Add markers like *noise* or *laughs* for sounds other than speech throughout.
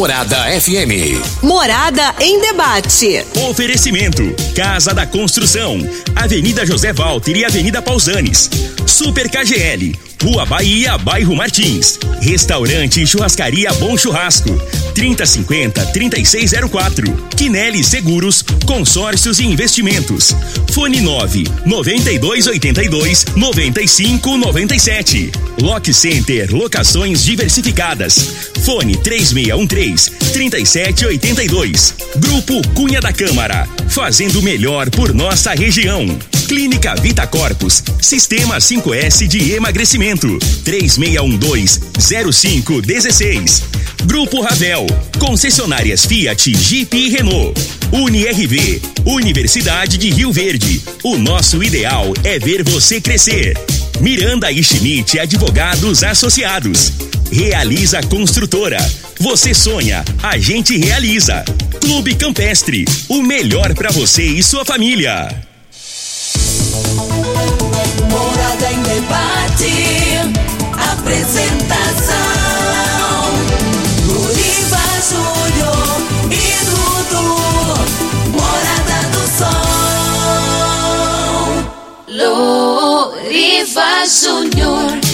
Morada FM. Morada em debate. Oferecimento: Casa da Construção, Avenida José Walter e Avenida Pausanes. Super KGL, Rua Bahia, Bairro Martins. Restaurante e Churrascaria Bom Churrasco. 3050-3604. Quinelli Seguros, Consórcios e Investimentos. Fone 9 9282 9597. Lock Center Locações Diversificadas. Fone 3613 3782. Grupo Cunha da Câmara. Fazendo melhor por nossa região. Clínica Vita Corpus. Sistema 5S de emagrecimento. 3612-0516. Grupo Ravel. Concessionárias Fiat, Jeep e Renault. UniRV. Universidade de Rio Verde. O nosso ideal é ver você crescer. Miranda e Schmidt Advogados Associados. Realiza Construtora. Você sonha, a gente realiza. Clube Campestre. O melhor para você e sua família. Morada em debate. Apresentação: Júnior e Dudu. Morada do Sol. Luriva Júnior.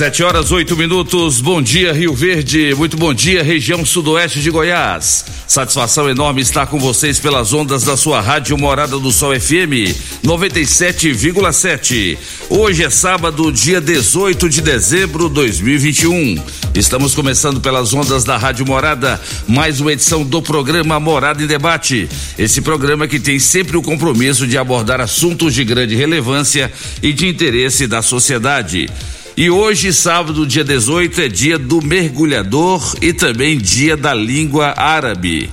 Sete horas oito minutos. Bom dia Rio Verde. Muito bom dia região sudoeste de Goiás. Satisfação enorme estar com vocês pelas ondas da sua rádio Morada do Sol FM 97,7. Hoje é sábado, dia 18 de dezembro de 2021. Estamos começando pelas ondas da Rádio Morada mais uma edição do programa Morada em Debate. Esse programa que tem sempre o compromisso de abordar assuntos de grande relevância e de interesse da sociedade. E hoje, sábado, dia 18, é dia do mergulhador e também dia da língua árabe.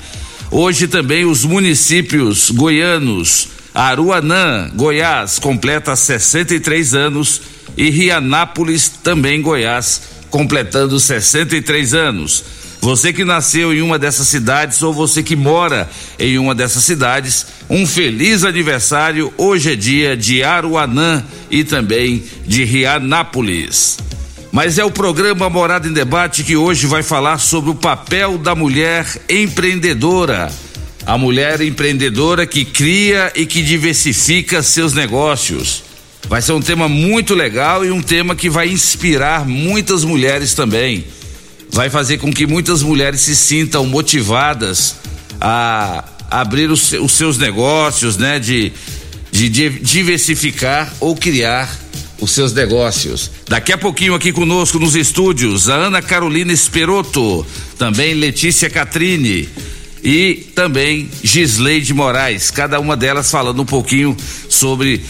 Hoje também os municípios goianos, Aruanã, Goiás, completa 63 anos e Rianápolis, também Goiás, completando 63 anos. Você que nasceu em uma dessas cidades ou você que mora em uma dessas cidades, um feliz aniversário. Hoje é dia de Aruanã e também de Rianápolis. Mas é o programa Morada em Debate que hoje vai falar sobre o papel da mulher empreendedora. A mulher empreendedora que cria e que diversifica seus negócios. Vai ser um tema muito legal e um tema que vai inspirar muitas mulheres também vai fazer com que muitas mulheres se sintam motivadas a abrir os, os seus negócios, né? De, de, de diversificar ou criar os seus negócios. Daqui a pouquinho aqui conosco nos estúdios, a Ana Carolina Esperoto, também Letícia Catrine e também Gisleide Moraes, cada uma delas falando um pouquinho sobre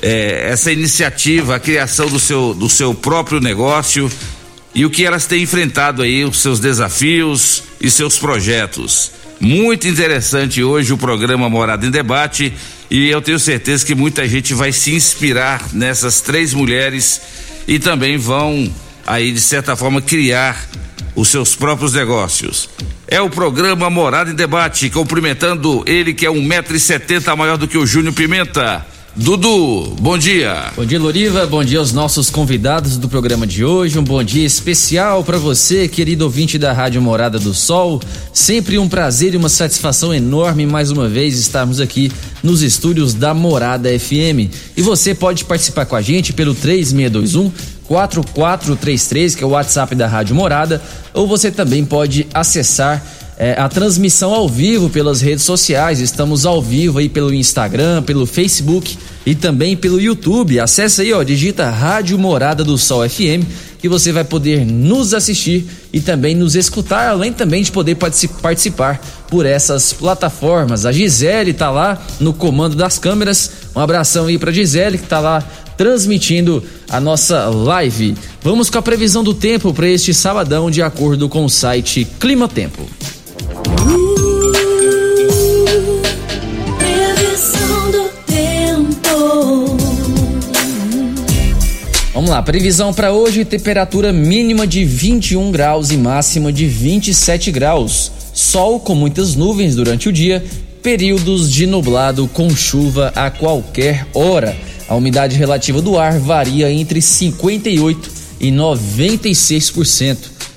eh, essa iniciativa, a criação do seu, do seu próprio negócio e o que elas têm enfrentado aí, os seus desafios e seus projetos. Muito interessante hoje o programa Morada em Debate e eu tenho certeza que muita gente vai se inspirar nessas três mulheres e também vão aí de certa forma criar os seus próprios negócios. É o programa Morada em Debate, cumprimentando ele que é um metro e setenta maior do que o Júnior Pimenta. Dudu, bom dia. Bom dia, Loriva. Bom dia aos nossos convidados do programa de hoje. Um bom dia especial para você, querido ouvinte da Rádio Morada do Sol. Sempre um prazer e uma satisfação enorme mais uma vez estarmos aqui nos estúdios da Morada FM. E você pode participar com a gente pelo 3621 4433, que é o WhatsApp da Rádio Morada, ou você também pode acessar é, a transmissão ao vivo pelas redes sociais. Estamos ao vivo aí pelo Instagram, pelo Facebook e também pelo YouTube. Acesse aí, ó, digita Rádio Morada do Sol FM que você vai poder nos assistir e também nos escutar, além também de poder participar por essas plataformas. A Gisele tá lá no comando das câmeras. Um abração aí para Gisele que tá lá transmitindo a nossa live. Vamos com a previsão do tempo para este sabadão, de acordo com o site Clima Tempo. Vamos lá, previsão para hoje: temperatura mínima de 21 graus e máxima de 27 graus. Sol com muitas nuvens durante o dia, períodos de nublado com chuva a qualquer hora. A umidade relativa do ar varia entre 58 e 96%.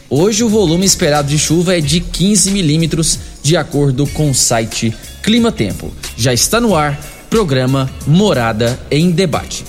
Hoje o volume esperado de chuva é de 15 milímetros, de acordo com o site Clima Tempo. Já está no ar, programa Morada em Debate.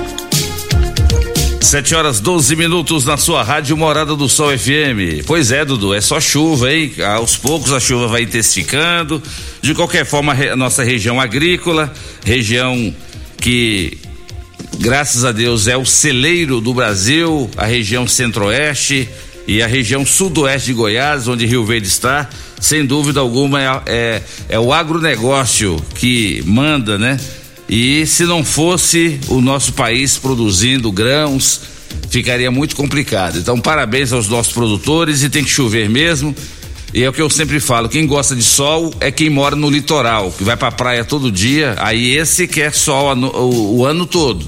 7 horas 12 minutos na sua rádio Morada do Sol FM. Pois é, Dudu, é só chuva, hein? Aos poucos a chuva vai intensificando. De qualquer forma, a nossa região agrícola, região que, graças a Deus, é o celeiro do Brasil, a região centro-oeste e a região sudoeste de Goiás, onde Rio Verde está, sem dúvida alguma é, é, é o agronegócio que manda, né? E se não fosse o nosso país produzindo grãos, ficaria muito complicado. Então, parabéns aos nossos produtores e tem que chover mesmo. E é o que eu sempre falo, quem gosta de sol é quem mora no litoral, que vai pra praia todo dia, aí esse quer sol o, o ano todo.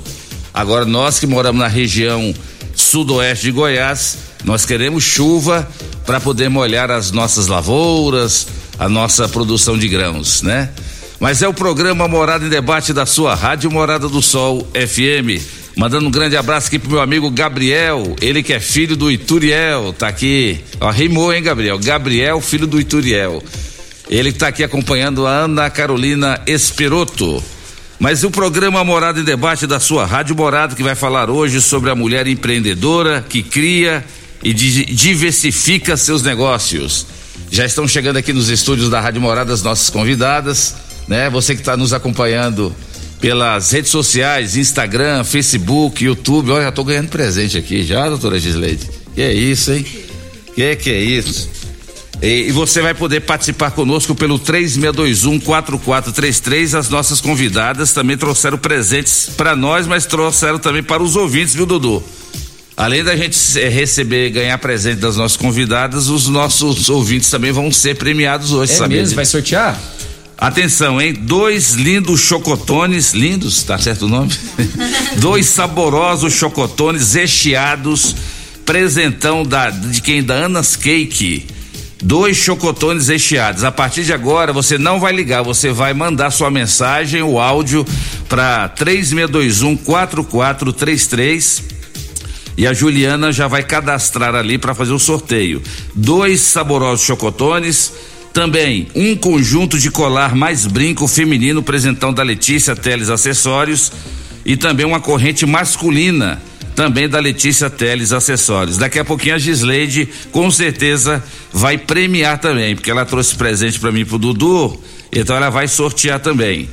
Agora nós que moramos na região sudoeste de Goiás, nós queremos chuva para poder molhar as nossas lavouras, a nossa produção de grãos, né? Mas é o programa Morada em Debate da sua Rádio Morada do Sol FM. Mandando um grande abraço aqui pro meu amigo Gabriel, ele que é filho do Ituriel, tá aqui. Ó, rimou, hein, Gabriel? Gabriel, filho do Ituriel. Ele que tá aqui acompanhando a Ana Carolina Esperoto. Mas o programa Morada em Debate da sua Rádio Morada, que vai falar hoje sobre a mulher empreendedora que cria e diversifica seus negócios. Já estão chegando aqui nos estúdios da Rádio Morada as nossas convidadas né? Você que está nos acompanhando pelas redes sociais, Instagram, Facebook, YouTube. Olha, já tô ganhando presente aqui já, doutora Gisleide. Que é isso, hein? Que que é isso? E, e você vai poder participar conosco pelo 3621-4433. As nossas convidadas também trouxeram presentes para nós, mas trouxeram também para os ouvintes, viu, Dudu? Além da gente receber, ganhar presente das nossas convidadas, os nossos ouvintes também vão ser premiados hoje, é sabia? Mesmo? Vai sortear? Atenção, hein? Dois lindos chocotones, lindos, tá certo o nome? *laughs* Dois saborosos chocotones recheados, presentão da, de quem? Da Anas Cake. Dois chocotones recheados. A partir de agora, você não vai ligar, você vai mandar sua mensagem, o áudio, para 3621 4433 e a Juliana já vai cadastrar ali para fazer o sorteio. Dois saborosos chocotones também um conjunto de colar mais brinco feminino, presentão da Letícia Teles Acessórios e também uma corrente masculina, também da Letícia Teles Acessórios. Daqui a pouquinho a Gisleide com certeza vai premiar também, porque ela trouxe presente para mim pro Dudu, então ela vai sortear também.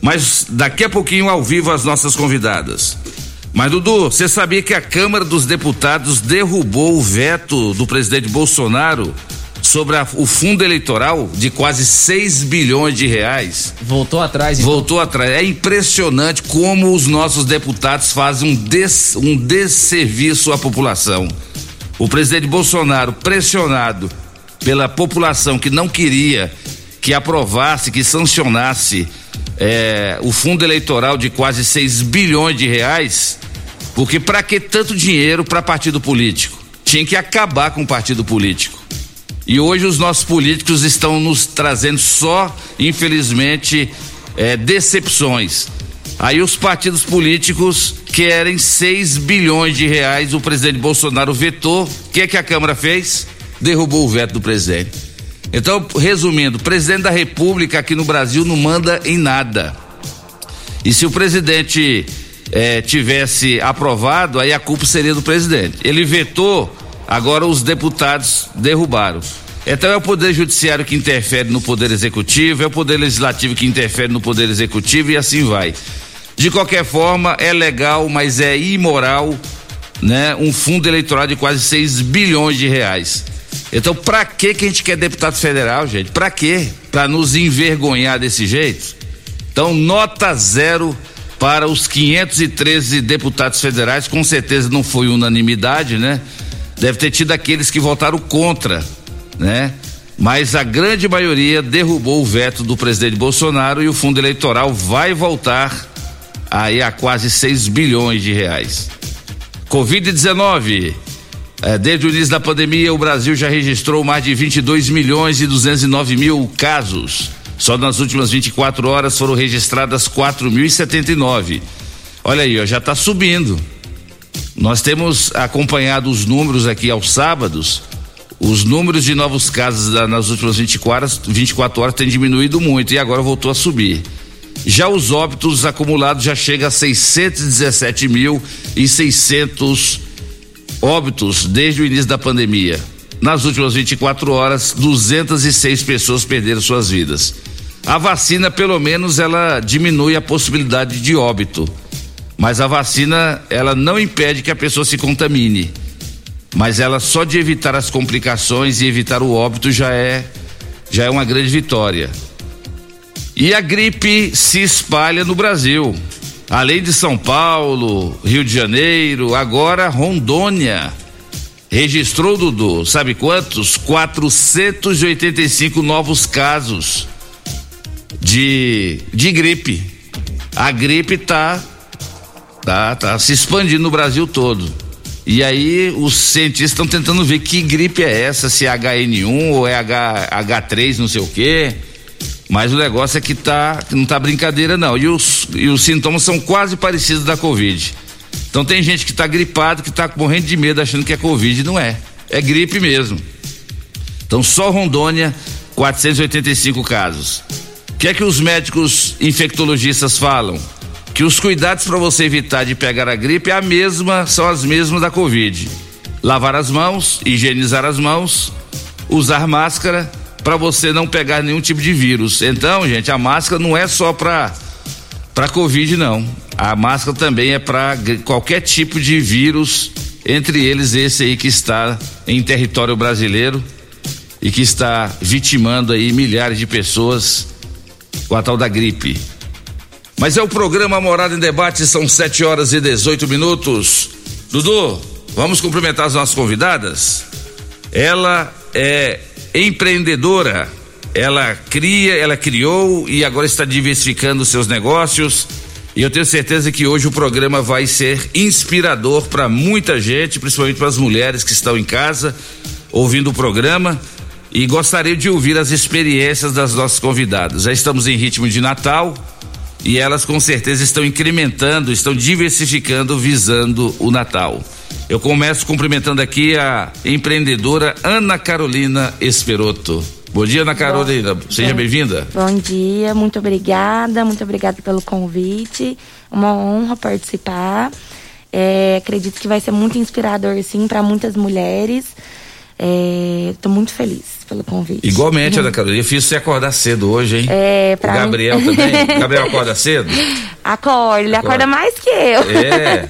Mas daqui a pouquinho ao vivo as nossas convidadas. Mas Dudu, você sabia que a Câmara dos Deputados derrubou o veto do presidente Bolsonaro sobre a, o fundo eleitoral de quase 6 bilhões de reais. Voltou atrás, então. Voltou atrás. É impressionante como os nossos deputados fazem um, des, um desserviço à população. O presidente Bolsonaro, pressionado pela população que não queria que aprovasse, que sancionasse é, o fundo eleitoral de quase 6 bilhões de reais, porque para que tanto dinheiro para partido político? Tinha que acabar com o partido político. E hoje os nossos políticos estão nos trazendo só, infelizmente, é, decepções. Aí os partidos políticos querem 6 bilhões de reais. O presidente Bolsonaro vetou. O que é que a Câmara fez? Derrubou o veto do presidente. Então, resumindo, o presidente da República aqui no Brasil não manda em nada. E se o presidente eh, tivesse aprovado, aí a culpa seria do presidente. Ele vetou Agora os deputados derrubaram. Então é o Poder Judiciário que interfere no Poder Executivo, é o Poder Legislativo que interfere no Poder Executivo e assim vai. De qualquer forma, é legal, mas é imoral, né? Um fundo eleitoral de quase 6 bilhões de reais. Então, pra que que a gente quer deputado federal, gente? Pra quê? Pra nos envergonhar desse jeito? Então, nota zero para os 513 deputados federais, com certeza não foi unanimidade, né? Deve ter tido aqueles que votaram contra, né? Mas a grande maioria derrubou o veto do presidente Bolsonaro e o fundo eleitoral vai voltar aí a quase 6 bilhões de reais. Covid-19. É, desde o início da pandemia, o Brasil já registrou mais de 22 milhões e 209 mil casos. Só nas últimas 24 horas foram registradas 4.079. Olha aí, ó, já está subindo. Nós temos acompanhado os números aqui aos sábados. Os números de novos casos nas últimas 24, 24 horas têm diminuído muito e agora voltou a subir. Já os óbitos acumulados já chega a 617 mil e 600 óbitos desde o início da pandemia. Nas últimas 24 horas, 206 pessoas perderam suas vidas. A vacina, pelo menos, ela diminui a possibilidade de óbito. Mas a vacina, ela não impede que a pessoa se contamine. Mas ela só de evitar as complicações e evitar o óbito já é já é uma grande vitória. E a gripe se espalha no Brasil. Além de São Paulo, Rio de Janeiro, agora Rondônia registrou, Dudu, sabe quantos? 485 novos casos de, de gripe. A gripe tá, tá, tá se expandindo no Brasil todo. E aí os cientistas estão tentando ver que gripe é essa, se é HN1 ou é H, H3, não sei o quê. Mas o negócio é que tá, não tá brincadeira não. E os, e os sintomas são quase parecidos da Covid. Então tem gente que tá gripado, que tá morrendo de medo achando que é Covid, não é. É gripe mesmo. Então só Rondônia, 485 casos. O que é que os médicos infectologistas falam? Que os cuidados para você evitar de pegar a gripe é a mesma, são as mesmas da Covid. Lavar as mãos, higienizar as mãos, usar máscara para você não pegar nenhum tipo de vírus. Então, gente, a máscara não é só para para Covid não. A máscara também é para qualquer tipo de vírus, entre eles esse aí que está em território brasileiro e que está vitimando aí milhares de pessoas com a tal da gripe. Mas é o programa Morada em Debate, são 7 horas e 18 minutos. Dudu, vamos cumprimentar as nossas convidadas? Ela é empreendedora. Ela cria, ela criou e agora está diversificando seus negócios. E eu tenho certeza que hoje o programa vai ser inspirador para muita gente, principalmente para as mulheres que estão em casa ouvindo o programa. E gostaria de ouvir as experiências das nossas convidadas. Já estamos em ritmo de Natal e elas com certeza estão incrementando, estão diversificando visando o Natal. Eu começo cumprimentando aqui a empreendedora Ana Carolina Esperoto. Bom dia, Ana Carolina. Bom, Seja bem-vinda. Bom dia, muito obrigada, muito obrigada pelo convite. Uma honra participar. É, acredito que vai ser muito inspirador, sim, para muitas mulheres. Estou é, muito feliz pelo convite. Igualmente, Ana Carolina. Eu fiz você acordar cedo hoje, hein? É, pra o Gabriel também. *laughs* Gabriel acorda cedo? Acorda, ele acorda. acorda mais que eu. É.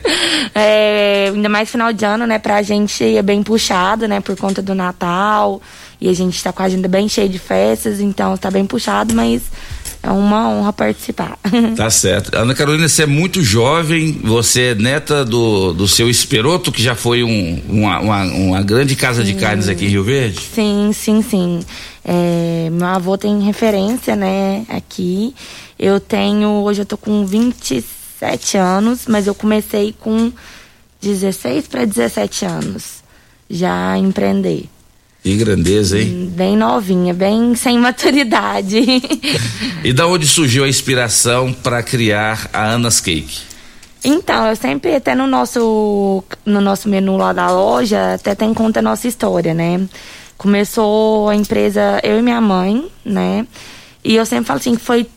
*laughs* é. Ainda mais final de ano, né? Pra gente é bem puxado, né? Por conta do Natal. E a gente tá com a agenda bem cheia de festas, então tá bem puxado, mas é uma honra participar. *laughs* Tá certo. Ana Carolina, você é muito jovem, você é neta do, do seu Esperoto, que já foi um, uma, uma, uma grande casa sim. de carnes aqui em Rio Verde? Sim, sim, sim. É, meu avô tem referência, né, aqui. Eu tenho, hoje eu tô com 27 anos, mas eu comecei com 16 para 17 anos já empreender. Que grandeza, hein? Bem novinha, bem sem maturidade. e da onde surgiu a inspiração para criar a Anas Cake? Então, eu sempre, até no nosso, no nosso menu lá da loja, até tem conta a nossa história, né? Começou a empresa, eu e minha mãe, né? E eu sempre falo assim, que foi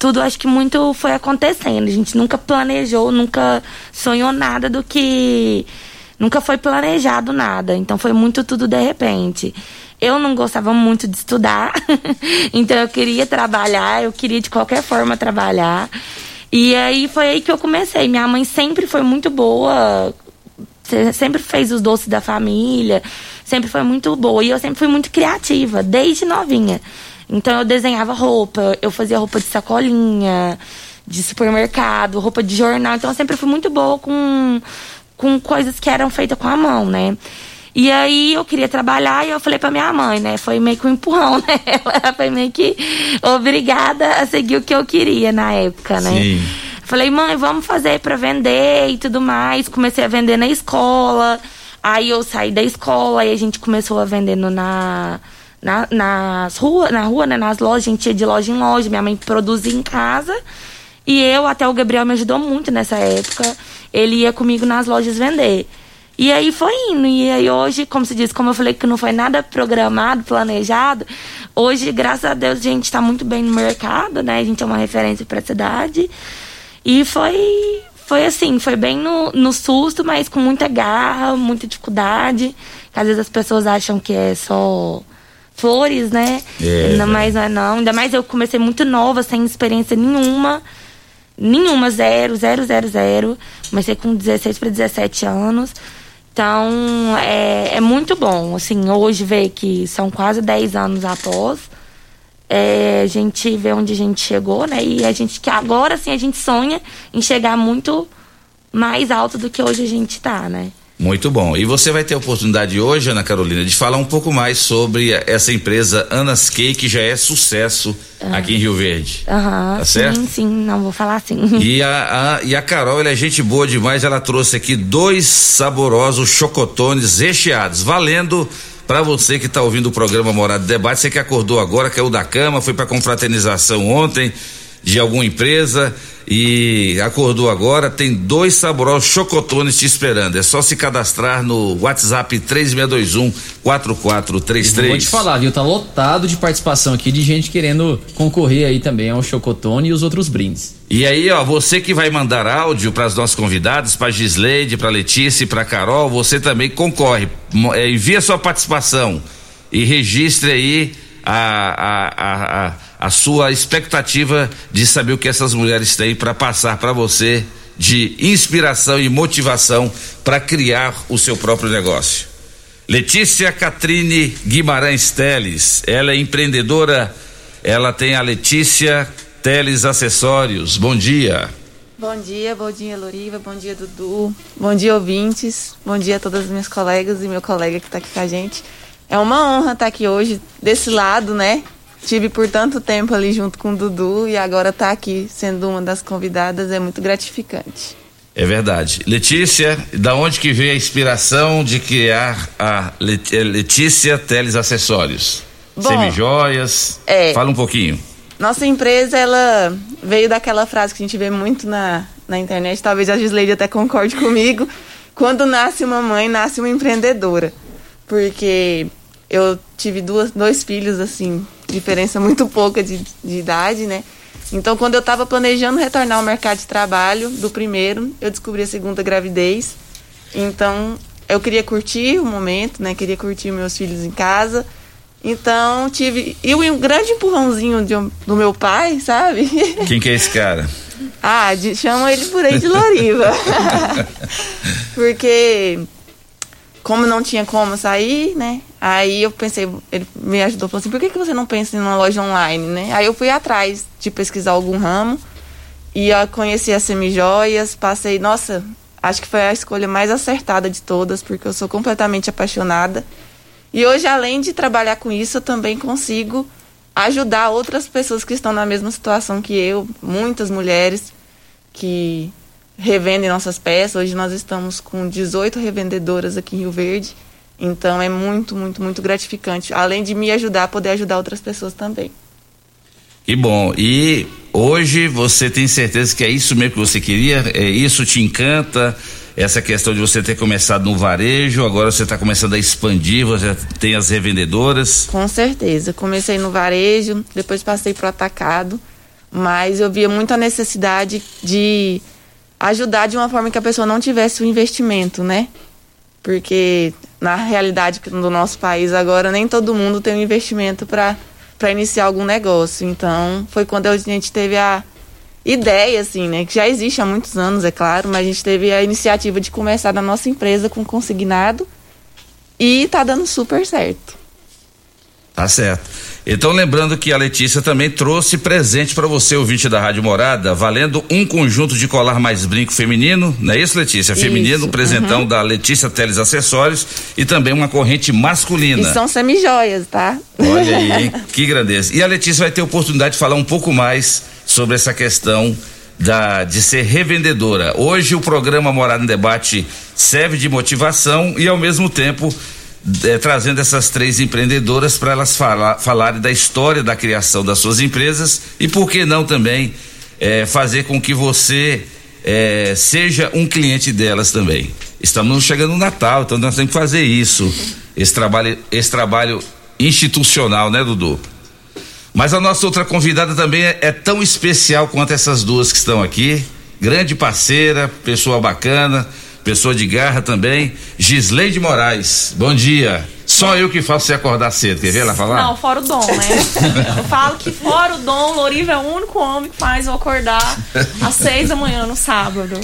tudo, acho que muito foi acontecendo. A gente nunca planejou, nunca sonhou nada do que nunca foi planejado nada, então foi muito tudo de repente. Eu não gostava muito de estudar, *laughs* então eu queria trabalhar, eu queria de qualquer forma trabalhar. E aí foi aí que eu comecei. Minha mãe sempre foi muito boa, sempre fez os doces da família, sempre foi muito boa. E eu sempre fui muito criativa, desde novinha. Então eu desenhava roupa, eu fazia roupa de sacolinha, de supermercado, roupa de jornal. Então eu sempre fui muito boa com, com coisas que eram feitas com a mão, né? E aí eu queria trabalhar e eu falei pra minha mãe, né? Foi meio que um empurrão, *laughs* né? Ela foi meio que obrigada a seguir o que eu queria na época, né? Sim. Falei, mãe, vamos fazer para vender e tudo mais. Comecei a vender na escola. Aí eu saí da escola e a gente começou a vender no, na, na, nas rua, na rua, né? Nas lojas. A gente ia de loja em loja. Minha mãe produzia em casa. E eu, até o Gabriel me ajudou muito nessa época. Ele ia comigo nas lojas vender. E aí foi indo. E aí hoje, como se diz, como eu falei que não foi nada programado, planejado, hoje, graças a Deus, a gente está muito bem no mercado, né? A gente é uma referência para a cidade. E foi, foi assim, foi bem no, no susto, mas com muita garra, muita dificuldade. Que às vezes as pessoas acham que é só flores, né? É, Ainda mais não é não. Ainda mais eu comecei muito nova, sem experiência nenhuma. Nenhuma, zero, zero, zero, zero. Comecei com 16 para 17 anos. Então, é, é muito bom. Assim, hoje ver que são quase 10 anos após. É, a gente vê onde a gente chegou, né? E a gente que agora sim a gente sonha em chegar muito mais alto do que hoje a gente tá, né? Muito bom. E você vai ter a oportunidade hoje, Ana Carolina, de falar um pouco mais sobre essa empresa Anas Cake, que já é sucesso aqui em Rio Verde. Aham. Tá sim, certo? sim, não vou falar assim. *laughs* E a, a- e a Carol, ela é gente boa demais, ela trouxe aqui dois saborosos chocotones recheados, valendo para você que está ouvindo o programa Morada de Debate, você que acordou agora, caiu da cama, foi para confraternização ontem de alguma empresa e acordou agora, tem dois saborosos chocotones te esperando. É só se cadastrar no WhatsApp 3621 4433. Vou te falar, viu? Tá lotado de participação aqui de gente querendo concorrer aí também ao Chocotone e os outros brindes. E aí, ó, você que vai mandar áudio para as nossas convidadas, para Gisleide, para Letícia e para Carol, você também concorre. É, envia sua participação e registre aí a, a, a, a, a sua expectativa de saber o que essas mulheres têm para passar para você de inspiração e motivação para criar o seu próprio negócio. Letícia Catrine Guimarães Teles, ela é empreendedora, ela tem a Letícia Teles Acessórios. Bom dia. Bom dia, bom dia, Loriva, bom dia, Dudu, bom dia, ouvintes, bom dia a todas as minhas colegas e meu colega que está aqui com a gente. É uma honra estar aqui hoje, desse lado, né? Tive por tanto tempo ali junto com o Dudu e agora estar aqui sendo uma das convidadas é muito gratificante. É verdade. Letícia, da onde que veio a inspiração de criar a eh, Letícia Teles Acessórios? Semijoias. é. Fala um pouquinho. Nossa empresa, ela veio daquela frase que a gente vê muito na, na internet, talvez a Gisleide até concorde comigo. *laughs* Quando nasce uma mãe, nasce uma empreendedora. Porque eu tive duas, dois filhos, assim, diferença muito pouca de, de idade, né? Então, quando eu estava planejando retornar ao mercado de trabalho do primeiro, eu descobri a segunda gravidez. Então, eu queria curtir o momento, né? Queria curtir meus filhos em casa. Então, tive. E um grande empurrãozinho de do meu pai, sabe? *laughs* Quem que é esse cara? ah, de, chamam ele por aí de Loriva. *laughs* Porque, como não tinha como sair, né? Aí eu pensei, ele me ajudou, falou assim: por que, que você não pensa em uma loja online, né? Aí eu fui atrás de pesquisar algum ramo. E eu conheci as semijoias, passei, nossa, acho que foi a escolha mais acertada de todas, porque eu sou completamente apaixonada. E hoje, além de trabalhar com isso, eu também consigo ajudar outras pessoas que estão na mesma situação que eu, muitas mulheres que revendem nossas peças. Hoje nós estamos com 18 revendedoras aqui em Rio Verde. Então é muito, muito, muito gratificante. Além de me ajudar, poder ajudar outras pessoas também. Que bom. E hoje você tem certeza que é isso mesmo que você queria? É isso te encanta? Essa questão de você ter começado no varejo, agora você está começando a expandir, você tem as revendedoras. Com certeza. Comecei no varejo, depois passei para o atacado, mas eu via muita necessidade de ajudar de uma forma que a pessoa não tivesse o investimento, né? Porque na realidade do nosso país agora, nem todo mundo tem um investimento para iniciar algum negócio. Então, foi quando a gente teve a ideia, assim, né? Que já existe há muitos anos, é claro, mas a gente teve a iniciativa de começar na nossa empresa com consignado e tá dando super certo. Tá certo. Então, lembrando que a Letícia também trouxe presente para você, ouvinte da Rádio Morada, valendo um conjunto de colar mais brinco feminino, não é isso, Letícia? Feminino, Isso, presentão uhum. da Letícia Teles Acessórios e também uma corrente masculina. E são semijoias, tá? Olha aí, *laughs* que grandeza. E a Letícia vai ter oportunidade de falar um pouco mais sobre essa questão da, de ser revendedora. Hoje o programa Morada em Debate serve de motivação e ao mesmo tempo eh, trazendo essas três empreendedoras para elas fala, falarem da história da criação das suas empresas e por que não também eh, fazer com que você eh, seja um cliente delas também. Estamos chegando no Natal, então nós temos que fazer isso. Esse trabalho, esse trabalho institucional, né, Dudu? Mas a nossa outra convidada também é, é tão especial quanto essas duas que estão aqui. Grande parceira, pessoa bacana, pessoa de garra também. Gisleide Moraes, bom dia. Só eu que faço você acordar cedo, quer ver ela falar? Não, fora o dom, né? *laughs* eu falo que fora o dom, Loriva é o único homem que faz eu acordar às seis da manhã no sábado.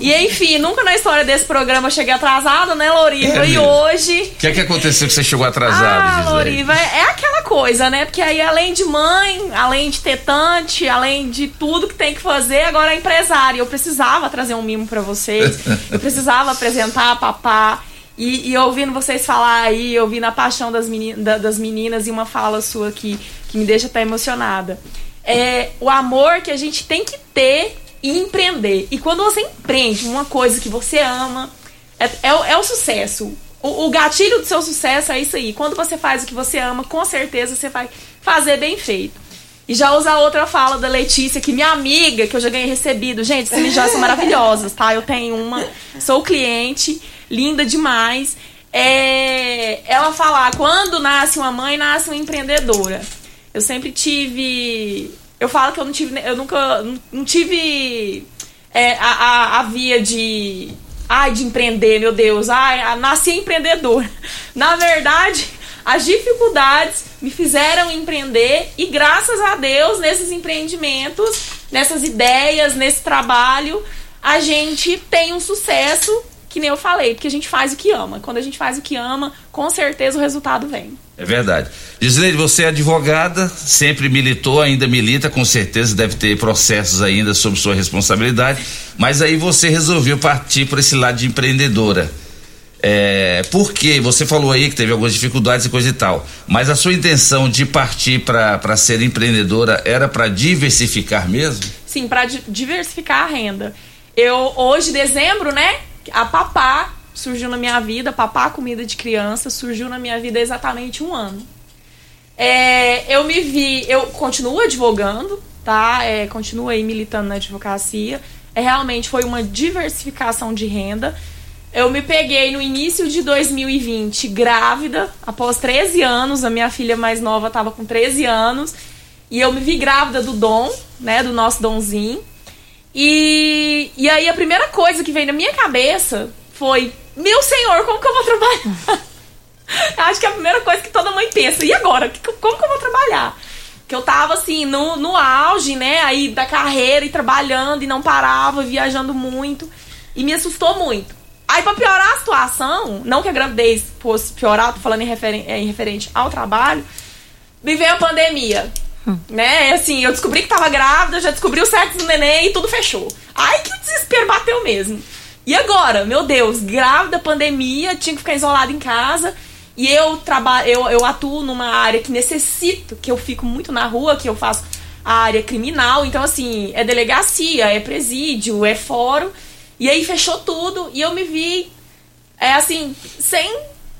E enfim, nunca na história desse programa eu cheguei atrasada, né, Loriva? É e hoje. O que é que aconteceu que você chegou atrasado, Ah? Loriva, é é aquela coisa, né? Porque aí, além de mãe, além de tetante, além de tudo que tem que fazer, agora é empresária. Eu precisava trazer um mimo pra vocês. Eu precisava apresentar a papá. E, e ouvindo vocês falar aí, ouvindo a paixão das, meni- da- das meninas e uma fala sua que, que me deixa até emocionada. É o amor que a gente tem que ter e empreender. E quando você empreende uma coisa que você ama, é, é, o- é o sucesso. O, o gatilho do seu sucesso é isso aí. Quando você faz o que você ama, com certeza você vai fazer bem feito. E já usa outra fala da Letícia, que minha amiga, que eu já ganhei recebido. Gente, essas mijoias são maravilhosas, tá? Eu tenho uma, sou cliente, linda demais. É, ela fala, quando nasce uma mãe, nasce uma empreendedora. Eu sempre tive. Eu falo que eu não tive. Eu nunca. não- tive é, a, a, a via de. Ai, de empreender, meu Deus. Ai, nasci empreendedora. *laughs* Na verdade, as dificuldades me fizeram empreender e graças a Deus, nesses empreendimentos, nessas ideias, nesse trabalho, a gente tem um sucesso que nem eu falei, porque a gente faz o que ama. Quando a gente faz o que ama, com certeza o resultado vem. É verdade. Gisleide, você é advogada, sempre militou, ainda milita, com certeza deve ter processos ainda sob sua responsabilidade, mas aí você resolveu partir por esse lado de empreendedora. É, por quê? Você falou aí que teve algumas dificuldades e coisa e tal, mas a sua intenção de partir para ser empreendedora era para diversificar mesmo? Sim, para diversificar a renda. Eu, hoje, dezembro, né? A Papá surgiu na minha vida, Papá Comida de Criança, surgiu na minha vida exatamente um ano. É, eu me vi, eu continuo advogando, tá? É, continuo aí militando na advocacia. É, realmente foi uma diversificação de renda. Eu me peguei no início de 2020 grávida, após 13 anos, a minha filha mais nova estava com 13 anos, e eu me vi grávida do Dom, né, do nosso Donzinho. E, e aí a primeira coisa que veio na minha cabeça foi: Meu senhor, como que eu vou trabalhar? *laughs* Acho que é a primeira coisa que toda mãe pensa: e agora? Como que eu vou trabalhar? Que eu tava assim, no, no auge, né, aí da carreira e trabalhando e não parava, viajando muito. E me assustou muito. Aí, pra piorar a situação, não que a gravidez fosse piorar, tô falando em, referen em referente ao trabalho, me veio a pandemia. Né? Assim, eu descobri que tava grávida, já descobri o sexo do neném e tudo fechou. Ai, que o desespero bateu mesmo. E agora? Meu Deus, grávida, pandemia, tinha que ficar isolada em casa. E eu trabalho, eu, eu atuo numa área que necessito, que eu fico muito na rua, que eu faço a área criminal. Então, assim, é delegacia, é presídio, é fórum. E aí fechou tudo e eu me vi, é assim, sem,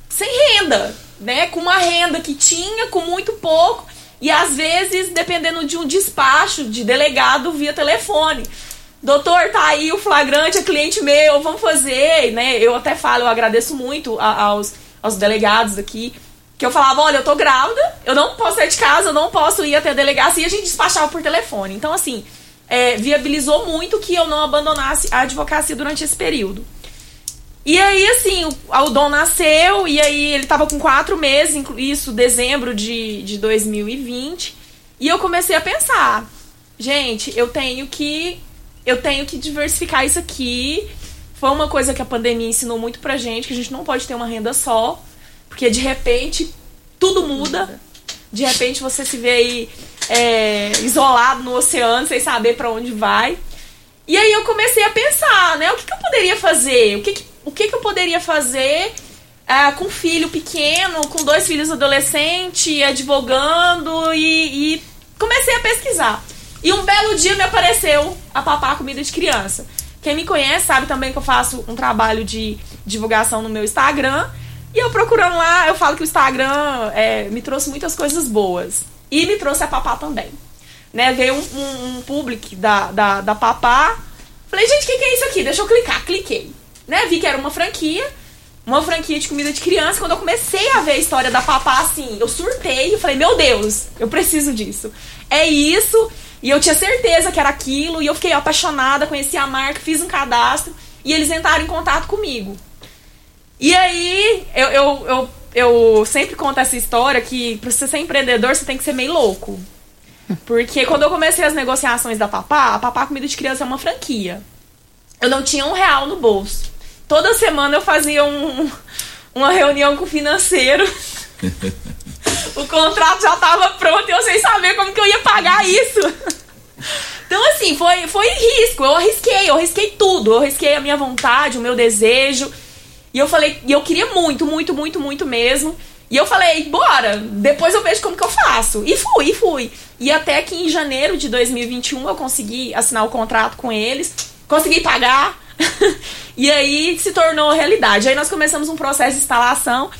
sem renda, né? Com uma renda que tinha, com muito pouco. E às vezes, dependendo de um despacho de delegado via telefone. Doutor, tá aí o flagrante, é cliente meu, vamos fazer, né? Eu até falo, eu agradeço muito a- aos, aos delegados aqui. Que eu falava, olha, eu tô grávida, eu não posso sair de casa, eu não posso ir até a delegacia e a gente despachava por telefone. Então, assim, é, viabilizou muito que eu não abandonasse a advocacia durante esse período. E aí, assim, o, Dom nasceu, e aí ele tava com quatro meses, isso dezembro de, de 2020. E eu comecei a pensar, gente, eu tenho que. Eu tenho que diversificar isso aqui. Foi uma coisa que a pandemia ensinou muito pra gente, que a gente não pode ter uma renda só. Porque de repente tudo muda. De repente você se vê aí é, isolado no oceano, sem saber para onde vai. E aí eu comecei a pensar, né? O que, que eu poderia fazer? O que, que o que, que eu poderia fazer é, com um filho pequeno, com dois filhos adolescentes, advogando e, e, comecei a pesquisar. E um belo dia me apareceu a Papá Comida de Criança. Quem me conhece sabe também que eu faço um trabalho de divulgação no meu Instagram. E eu procurando lá, eu falo que o Instagram é, me trouxe muitas coisas boas. E me trouxe a Papá também. Né? Veio um, um, um public da, da, da Papá. Falei, gente, o que, que é isso aqui? Deixa eu clicar. Cliquei né? Vi que era uma franquia, uma franquia de comida de criança. Quando eu comecei a ver a história da Papá, assim, eu surtei. Eu falei, meu Deus, eu preciso disso. É isso. E eu tinha certeza que era aquilo. E eu fiquei apaixonada, conheci a marca, fiz um cadastro. E eles entraram em contato comigo. E aí, eu, eu, eu, eu sempre conto essa história que pra você ser empreendedor, você tem que ser meio louco. Porque quando eu comecei as negociações da Papá, a Papá Comida de Criança é uma franquia. Eu não tinha um real no bolso toda semana eu fazia um, uma reunião com o financeiro. *laughs* o contrato já estava pronto e eu sem saber como que eu ia pagar isso. Então, assim, foi, foi risco. Eu arrisquei, eu arrisquei tudo. Eu arrisquei a minha vontade, o meu desejo. E eu falei, e eu queria muito, muito, muito, muito mesmo. E eu falei, bora, depois eu vejo como que eu faço. E fui, e fui. E até que em janeiro de 2021 eu consegui assinar o contrato com eles, consegui pagar. *laughs* e aí se tornou realidade. Aí nós começamos um processo de instalação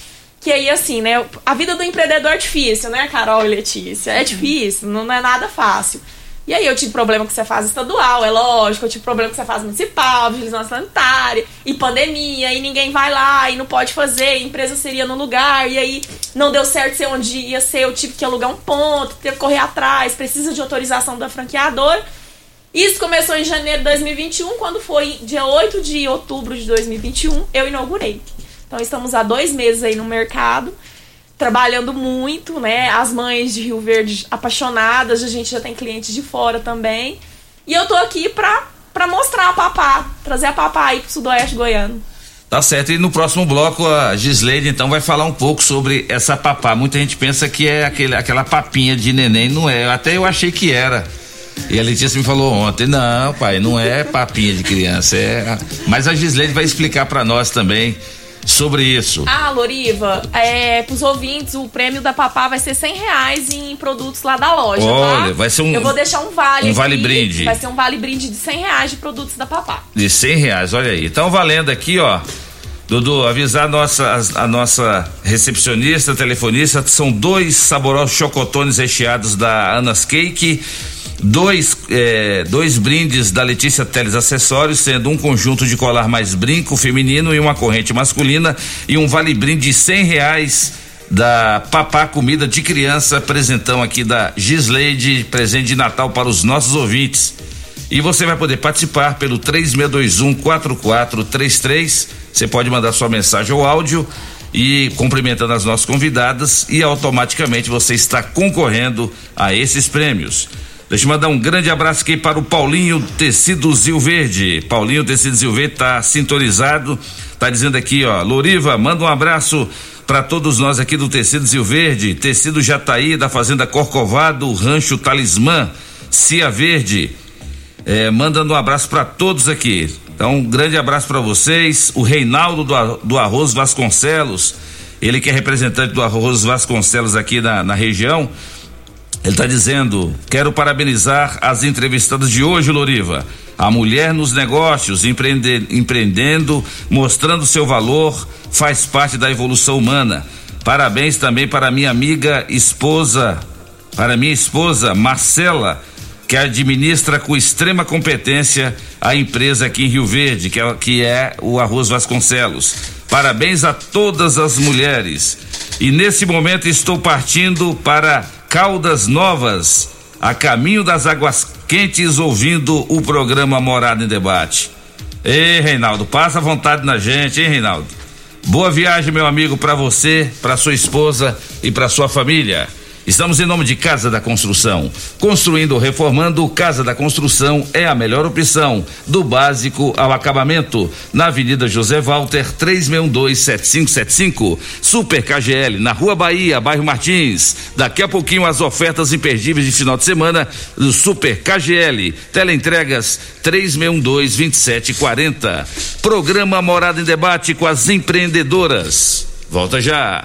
que aí, assim, né? A vida do empreendedor é difícil, né, Carol e Letícia? É difícil, não é nada fácil. E aí eu tive problema com faz estadual, é lógico, eu tive problema com faz municipal, vigilância sanitária, e pandemia, e ninguém vai lá, e não pode fazer, a empresa seria no lugar, e aí não deu certo ser onde ia ser, eu tive que alugar um ponto, teve que correr atrás, precisa de autorização da franqueadora. Isso começou em janeiro de 2021, quando foi dia 8 de outubro de 2021, eu inaugurei. Então estamos há dois meses aí no mercado, trabalhando muito, né? As mães de Rio Verde apaixonadas, a gente já tem clientes de fora também. E eu tô aqui pra, pra mostrar a papá, trazer a papá aí pro sudoeste goiano. Tá certo, e no próximo bloco a Gisleide então vai falar um pouco sobre essa papá. Muita gente pensa que é aquele, aquela papinha de neném, não é? Até eu achei que era. E a Letícia me falou ontem, não, pai, não é papinha de criança, é. Mas a Gislene vai explicar para nós também sobre isso. Ah, Loriva, é, pros ouvintes, o prêmio da Papá vai ser cem reais em produtos lá da loja, tá? Olha, tá? vai ser um... Eu vou deixar um vale Um vale brinde. Vai ser um vale brinde de cem reais de produtos da Papá. De cem reais, olha aí. Então valendo aqui, ó, Dudu, avisar a nossa, a, nossa recepcionista, telefonista, são dois saborosos chocotones recheados da Anas Cake dois, é, dois brindes da Letícia Teles Acessórios, sendo um conjunto de colar mais brinco feminino e uma corrente masculina e um vale brinde de cem reais da Papá Comida de Criança, presentão aqui da Gisleide, presente de Natal para os nossos ouvintes. E você vai poder participar pelo 3621 4433. Você pode mandar sua mensagem ou áudio e cumprimentando as nossas convidadas e automaticamente você está concorrendo a esses prêmios. Deixa eu mandar um grande abraço aqui para o Paulinho Tecido Zil Verde. Paulinho Tecido Zil Verde tá sintonizado, tá dizendo aqui, ó, Loriva, manda um abraço para todos nós aqui do Tecido Zil Verde, Tecido Jataí da Fazenda Corcovado, Rancho Talismã, Cia Verde. É, mandando um abraço para todos aqui. Então, um grande abraço para vocês. O Reinaldo do, do Arroz Vasconcelos, ele que é representante do Arroz Vasconcelos aqui na, na região. Ele está dizendo: quero parabenizar as entrevistadas de hoje, Loriva. A mulher nos negócios, empreende, empreendendo, mostrando seu valor, faz parte da evolução humana. Parabéns também para minha amiga esposa, para minha esposa Marcela, que administra com extrema competência a empresa aqui em Rio Verde, que é, que é o Arroz Vasconcelos. Parabéns a todas as mulheres. E nesse momento estou partindo para Caldas Novas, a caminho das águas quentes, ouvindo o programa Morada em Debate. Ei, Reinaldo, passa vontade na gente, hein, Reinaldo? Boa viagem, meu amigo, para você, para sua esposa e para sua família. Estamos em nome de Casa da Construção. Construindo ou reformando, Casa da Construção é a melhor opção, do básico ao acabamento. Na Avenida José Walter, 3612-7575. Super KGL, na Rua Bahia, bairro Martins. Daqui a pouquinho as ofertas imperdíveis de final de semana do Super KGL. Teleentregas 3612-2740. Programa Morada em Debate com as empreendedoras. Volta já.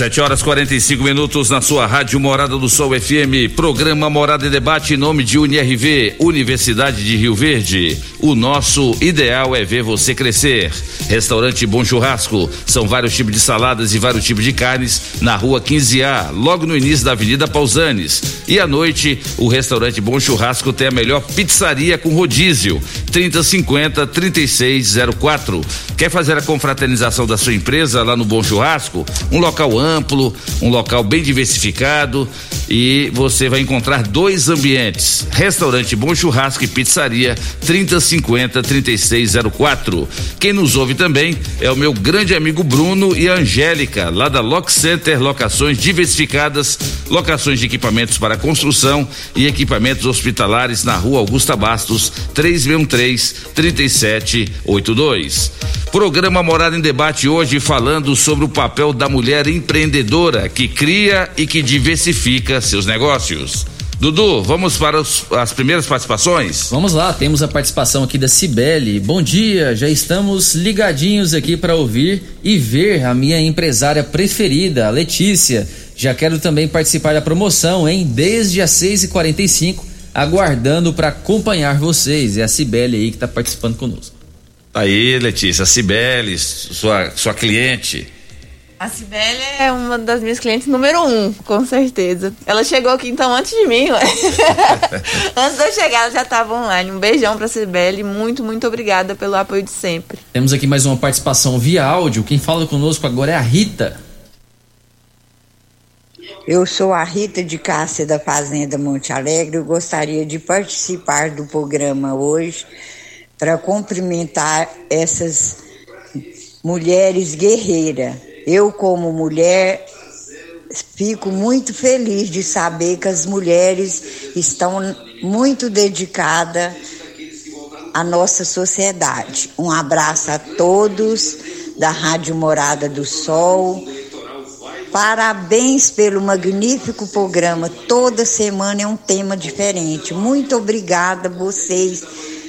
Sete horas 45 minutos na sua rádio Morada do Sol FM, programa Morada em Debate em nome de UniRV, Universidade de Rio Verde. O nosso ideal é ver você crescer. Restaurante Bom Churrasco, são vários tipos de saladas e vários tipos de carnes na rua 15A, logo no início da Avenida Pausanes. E à noite, o restaurante Bom Churrasco tem a melhor pizzaria com rodízio, 3050 3604. Quer fazer a confraternização da sua empresa lá no Bom Churrasco? Um local amplo, um local bem diversificado e você vai encontrar dois ambientes: restaurante Bom Churrasco e pizzaria 3050 3604. Quem nos ouve também é o meu grande amigo Bruno e a Angélica, lá da Lock Center Locações Diversificadas, locações de equipamentos para construção e equipamentos hospitalares na Rua Augusta Bastos, 363 3782. Programa Morada em Debate hoje falando sobre o papel da mulher empreendedora que cria e que diversifica seus negócios. Dudu, vamos para os- as primeiras participações? Vamos lá, temos a participação aqui da Cibele. Bom dia, já estamos ligadinhos aqui para ouvir e ver a minha empresária preferida, a Letícia. Já quero também participar da promoção, hein? Desde as 6h45, aguardando para acompanhar vocês. É a Cibele aí que está participando conosco. Aí, Letícia, Cibele, sua, sua cliente. A Cibele é uma das minhas clientes número um, com certeza. Ela chegou aqui então antes de mim, ué. *laughs* antes de eu chegar, ela já estava online. Um beijão pra Cibele. Muito, muito obrigada pelo apoio de sempre. Temos aqui mais uma participação via áudio. Quem fala conosco agora é a Rita. Eu sou a Rita de Cássia da Fazenda Monte Alegre. Eu gostaria de participar do programa hoje para cumprimentar essas mulheres guerreiras. Eu, como mulher, fico muito feliz de saber que as mulheres estão muito dedicadas à nossa sociedade. Um abraço a todos da Rádio Morada do Sol. Parabéns pelo magnífico programa. Toda semana é um tema diferente. Muito obrigada a vocês.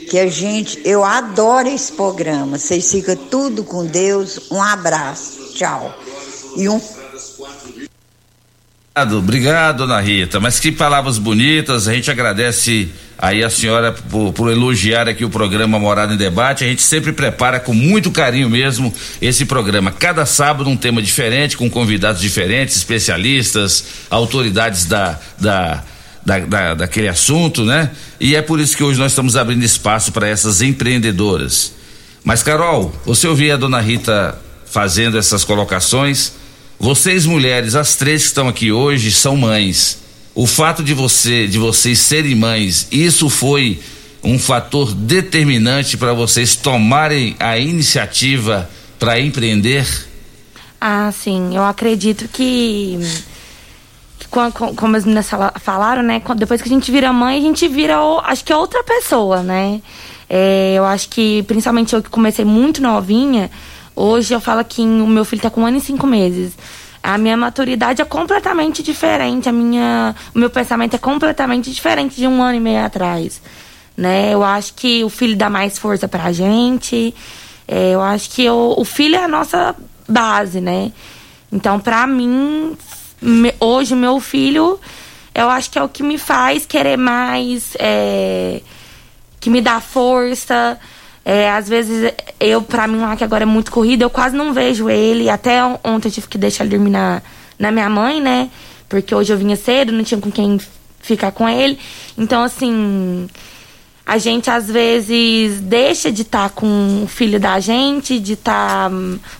Que a gente, eu adoro esse programa. Vocês ficam tudo com Deus. Um abraço. Tchau. E um Obrigado, obrigado, dona Rita. Mas que palavras bonitas. A gente agradece aí a senhora por, por elogiar aqui o programa Morada em Debate. A gente sempre prepara com muito carinho mesmo esse programa. Cada sábado um tema diferente, com convidados diferentes, especialistas, autoridades da, da, da, da- daquele assunto, né? E é por isso que hoje nós estamos abrindo espaço para essas empreendedoras. Mas, Carol, você ouvia a dona Rita fazendo essas colocações. Vocês mulheres, as três que estão aqui hoje, são mães. O fato de você, de vocês serem mães, isso foi um fator determinante para vocês tomarem a iniciativa para empreender? Ah, sim. Eu acredito que. que com- com- como as meninas fala- falaram, né? Depois que a gente vira mãe, a gente vira, acho que é outra pessoa, né? É, eu acho que, principalmente eu que comecei muito novinha, hoje eu falo que o meu filho tá com um ano e cinco meses. A minha maturidade é completamente diferente, a minha, o meu pensamento é completamente diferente de um ano e meio atrás, né? Eu acho que o filho dá mais força pra gente, é, eu acho que o, o filho é a nossa base, né? Então, pra mim, me- hoje, meu filho, eu acho que é o que me faz querer mais, é, que me dá força, É, às vezes, eu, pra mim lá que agora é muito corrida, eu quase não vejo ele. Até ontem eu tive que deixar ele dormir na, na minha mãe, né? Porque hoje eu vinha cedo, não tinha com quem ficar com ele. Então, assim, a gente às vezes deixa de estar com o filho da gente, de estar.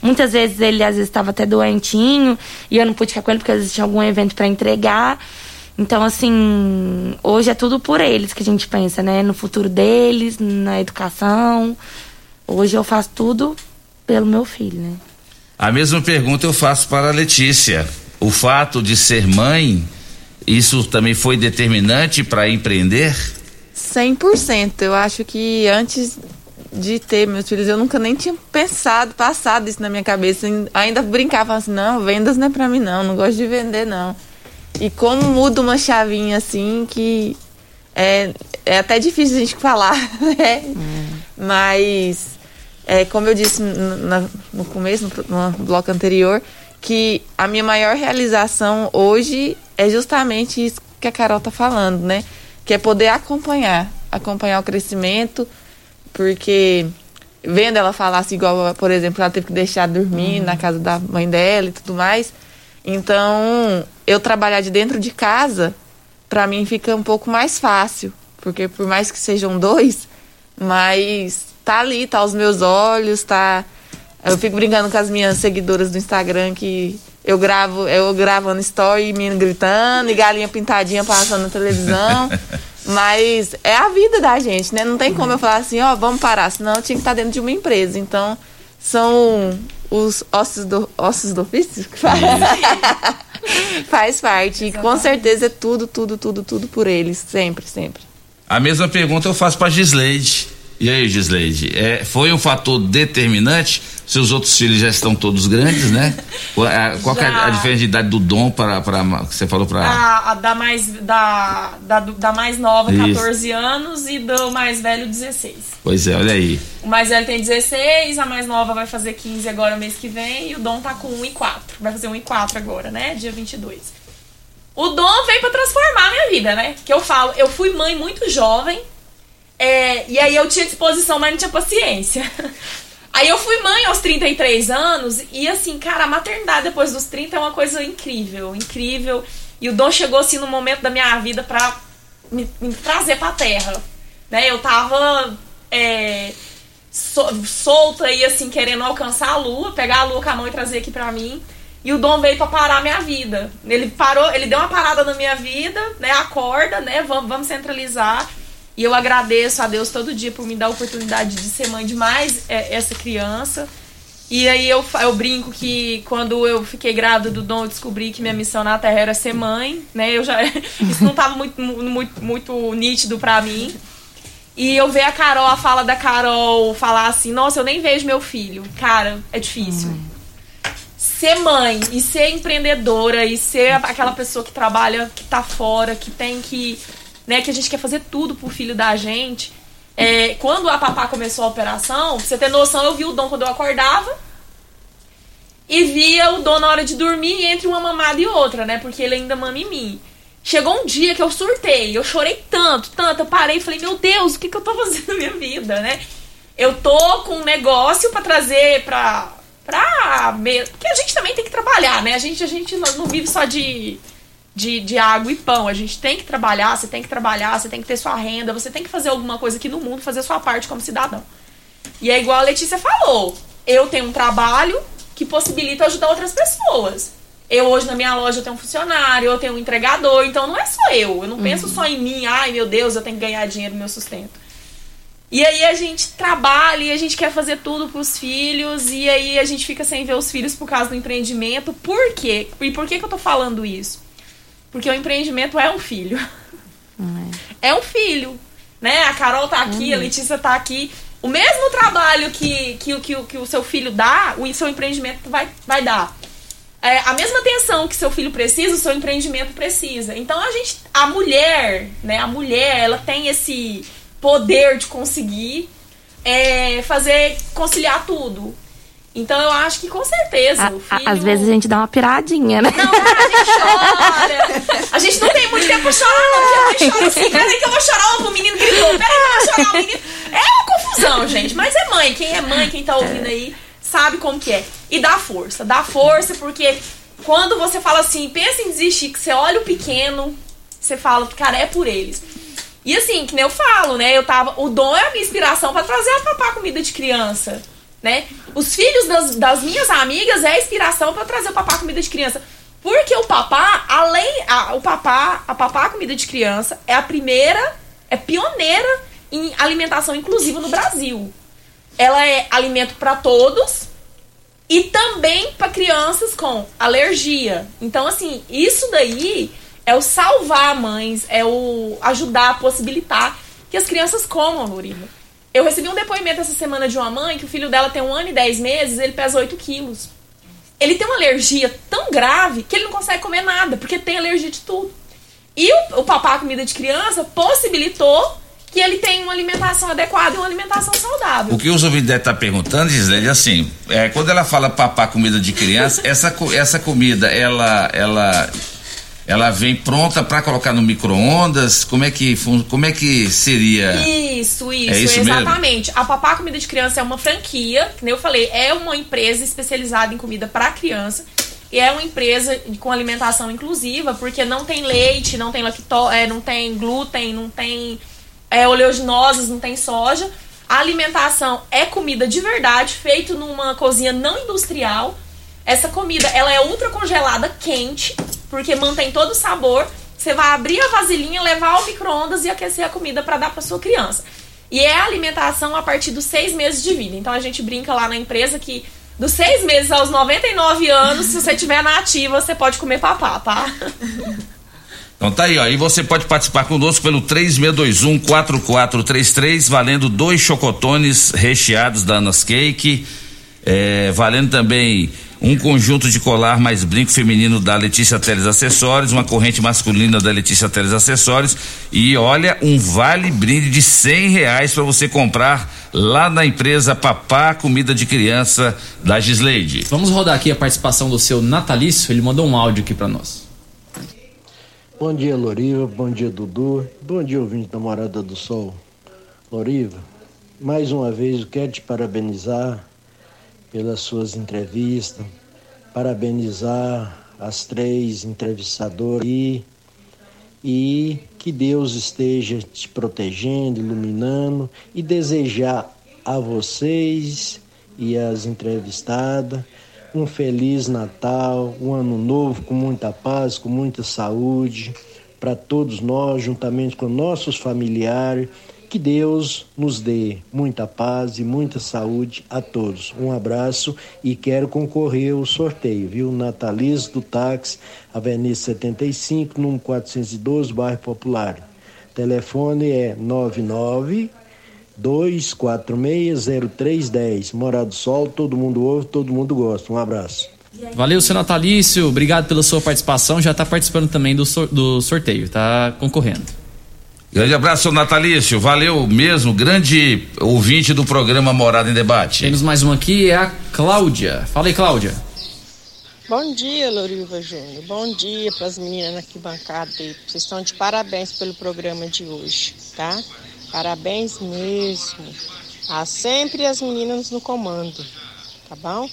muitas vezes ele às vezes estava até doentinho e eu não pude ficar com ele porque às vezes tinha algum evento para entregar. Então, assim, hoje é tudo por eles que a gente pensa, né? No futuro deles, na educação. Hoje eu faço tudo pelo meu filho, né? A mesma pergunta eu faço para a Letícia. O fato de ser mãe, isso também foi determinante para empreender? 100%. Eu acho que antes de ter meus filhos, eu nunca nem tinha pensado, passado isso na minha cabeça. Ainda brincava assim, não, vendas não é pra mim não, não gosto de vender não. E como muda uma chavinha assim que é, é até difícil a gente falar, *laughs* né? Hum. Mas, é, como eu disse no, no começo, no, no bloco anterior, que a minha maior realização hoje é justamente isso que a Carol tá falando, né? Que é poder acompanhar, acompanhar o crescimento, porque vendo ela falar assim, igual, por exemplo, ela teve que deixar dormir uhum. na casa da mãe dela e tudo mais. Então, eu trabalhar de dentro de casa, para mim fica um pouco mais fácil, porque por mais que sejam dois, mas tá ali, tá aos meus olhos, tá. Eu fico brincando com as minhas seguidoras do Instagram que eu gravo, eu gravando story, e menino gritando, e galinha pintadinha passando na televisão. *laughs* Mas é a vida da gente, né? Não tem como eu falar assim, ó, oh, vamos parar, senão eu tinha que estar dentro de uma empresa. Então, são os ossos do, ossos do ofício que faz, *laughs* faz parte. E com certeza é tudo, tudo, tudo, tudo por eles. Sempre, sempre. A mesma pergunta eu faço para Gisleide. E aí, Gisleide, é, foi um fator determinante? Seus outros filhos já estão todos grandes, né? Qual, *laughs* é, qual é a diferença de idade do dom para que você falou para a, a da mais da, da, da mais nova, Isso. 14 anos e do mais velho 16. Pois é, olha aí. O mais velho tem 16, a mais nova vai fazer 15 agora mês que vem e o Dom tá com 1 e 4. Vai fazer 1 e 4 agora, né? Dia 22. O Dom veio para transformar a minha vida, né? Que eu falo, eu fui mãe muito jovem, é, e aí eu tinha disposição, mas não tinha paciência. *laughs* Aí eu fui mãe aos 33 anos e assim, cara, a maternidade depois dos 30 é uma coisa incrível, incrível. E o Dom chegou assim no momento da minha vida pra me, me trazer pra terra. Né? Eu tava é, so, solta aí, assim, querendo alcançar a lua, pegar a lua com a mão e trazer aqui pra mim. E o Dom veio para parar a minha vida. Ele parou, ele deu uma parada na minha vida, né? Acorda, né? Vamos, vamos centralizar. E eu agradeço a Deus todo dia por me dar a oportunidade de ser mãe de mais é, essa criança. E aí eu, eu brinco que quando eu fiquei grávida do Dom, eu descobri que minha missão na Terra era ser mãe, né? Eu já *laughs* isso não estava muito, muito, muito nítido para mim. E eu ver a Carol, a fala da Carol falar assim: "Nossa, eu nem vejo meu filho". Cara, é difícil. Hum. Ser mãe e ser empreendedora e ser aquela pessoa que trabalha, que tá fora, que tem que né, que a gente quer fazer tudo pro filho da gente. É, quando a papá começou a operação, pra você ter noção, eu vi o Dom quando eu acordava e via o Dom na hora de dormir entre uma mamada e outra, né? Porque ele ainda mama em mim. Chegou um dia que eu surtei, eu chorei tanto, tanto, eu parei e falei, meu Deus, o que, que eu tô *laughs* fazendo na minha vida, né? Eu tô com um negócio para trazer pra. pra. Porque a gente também tem que trabalhar, né? A gente, a gente não vive só de de, de água e pão. A gente tem que trabalhar, você tem que trabalhar, você tem que ter sua renda, você tem que fazer alguma coisa aqui no mundo, fazer a sua parte como cidadão. E é igual a Letícia falou: eu tenho um trabalho que possibilita ajudar outras pessoas. Eu hoje na minha loja tenho um funcionário, eu tenho um entregador, então não é só eu. Eu não uhum. penso só em mim, ai meu Deus, eu tenho que ganhar dinheiro no meu sustento. E aí a gente trabalha e a gente quer fazer tudo pros filhos, e aí a gente fica sem ver os filhos por causa do empreendimento. Por quê? E por que, que eu tô falando isso? Porque o empreendimento é um filho. É, *laughs* é um filho. Né? A Carol tá aqui, uhum. a Letícia tá aqui. O mesmo trabalho que, que, que, que o seu filho dá, o seu empreendimento vai, vai dar. É, a mesma atenção que seu filho precisa, o seu empreendimento precisa. Então a gente, a mulher, né, a mulher, ela tem esse poder de conseguir é, fazer conciliar tudo. Então eu acho que com certeza a, filho... Às vezes a gente dá uma piradinha, né? Não, a gente chora. A gente não tem muito tempo pra chorar, não. A gente chora assim, peraí que eu vou chorar, o menino gritou, peraí que eu vou chorar, o menino... É uma confusão confusão, gente. Mas é mãe. Quem é mãe, quem tá ouvindo aí, sabe como que é. E dá força. Dá força porque quando você fala assim, pensa em desistir, que você olha o pequeno, você fala, cara, é por eles. E assim, que nem eu falo, né? Eu tava. O dom é a minha inspiração para trazer a papá comida de criança. Né? Os filhos das, das minhas amigas é a inspiração para trazer o papá comida de criança. Porque o papá, além. A, o papá, a papá comida de criança é a primeira, é pioneira em alimentação inclusiva no Brasil. Ela é alimento para todos e também para crianças com alergia. Então, assim, isso daí é o salvar mães, é o ajudar, possibilitar que as crianças comam, Lorina. Eu recebi um depoimento essa semana de uma mãe que o filho dela tem um ano e dez meses, ele pesa 8 quilos. Ele tem uma alergia tão grave que ele não consegue comer nada, porque tem alergia de tudo. E o, o papá comida de criança possibilitou que ele tenha uma alimentação adequada e uma alimentação saudável. O que os ouvintes devem estar perguntando, Gislene, assim, é, quando ela fala papá comida de criança, *laughs* essa, essa comida, ela, ela ela vem pronta para colocar no micro-ondas? Como é que como é que seria? Isso, isso, é isso exatamente. Mesmo? A Papá Comida de Criança é uma franquia, que nem eu falei, é uma empresa especializada em comida para criança. E é uma empresa com alimentação inclusiva, porque não tem leite, não tem lactose, é, não tem glúten, não tem é, oleaginosas, não tem soja. A alimentação é comida de verdade, feito numa cozinha não industrial. Essa comida, ela é ultra congelada, quente, porque mantém todo o sabor. Você vai abrir a vasilhinha, levar ao micro-ondas e aquecer a comida para dar para sua criança. E é alimentação a partir dos seis meses de vida. Então a gente brinca lá na empresa que dos seis meses aos 99 anos, se você tiver na ativa, você pode comer papá, tá? *laughs* Então tá aí, ó. E você pode participar conosco pelo 3621 4433, valendo dois chocotones recheados da Anas Cake. É, valendo também um conjunto de colar mais brinco feminino da Letícia Teles Acessórios, uma corrente masculina da Letícia Teles Acessórios e olha, um vale brinde de cem reais para você comprar lá na empresa Papá Comida de Criança da Gisleide. Vamos rodar aqui a participação do seu natalício, ele mandou um áudio aqui para nós. Bom dia, Loriva. Bom dia, Dudu. Bom dia, ouvinte da Morada do Sol. Loriva, mais uma vez eu quero te parabenizar pelas suas entrevistas, parabenizar as três entrevistadoras e, e que Deus esteja te protegendo, iluminando e desejar a vocês e as entrevistadas um feliz Natal, um ano novo com muita paz, com muita saúde para todos nós, juntamente com nossos familiares que Deus nos dê muita paz e muita saúde a todos. Um abraço e quero concorrer ao sorteio, viu? Nataliz do Táxi, Avenida 75, número 412, bairro Popular. Telefone é 99 2460310. Morado do Sol, todo mundo ouve, todo mundo gosta. Um abraço. Valeu, seu Natalício. Obrigado pela sua participação. Já está participando também do, do sorteio, está concorrendo. Grande abraço, seu Natalício. Valeu mesmo, grande ouvinte do programa Morada em Debate. Temos mais uma aqui, é a Cláudia. Fala aí, Cláudia. Bom dia, Loriva Júnior. Bom dia para as meninas aqui bancada. Vocês estão de parabéns pelo programa de hoje, tá? Parabéns mesmo. Há sempre as meninas no comando, tá bom?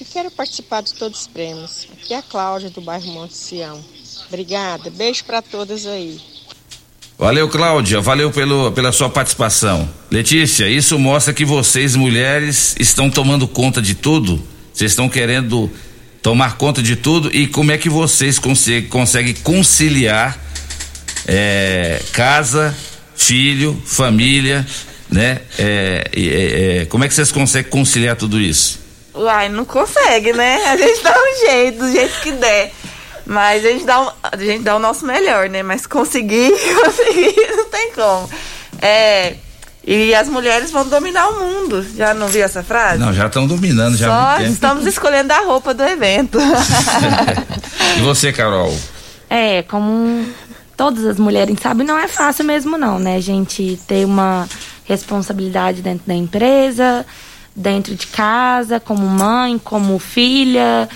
E quero participar de todos os prêmios. Aqui é a Cláudia do bairro Monte Sião. Obrigada. Beijo para todas aí. Valeu, Cláudia. Valeu pelo, pela sua participação. Letícia, isso mostra que vocês, mulheres, estão tomando conta de tudo. Vocês estão querendo tomar conta de tudo. E como é que vocês conseguem, conseguem conciliar é, casa, filho, família, né? É, é, como é que vocês conseguem conciliar tudo isso? Uai, não consegue, né? A gente dá um jeito, do jeito que der. Mas a gente dá, um, a gente dá o nosso melhor, né? Mas conseguir, *laughs* conseguir, não tem como. É. E as mulheres vão dominar o mundo. Já não viu essa frase? Não, já estão dominando já. Só estamos escolhendo a roupa do evento. *laughs* e você, Carol? É, como todas as mulheres sabem, não é fácil mesmo não, né? A gente ter uma responsabilidade dentro da empresa, dentro de casa, como mãe, como filha,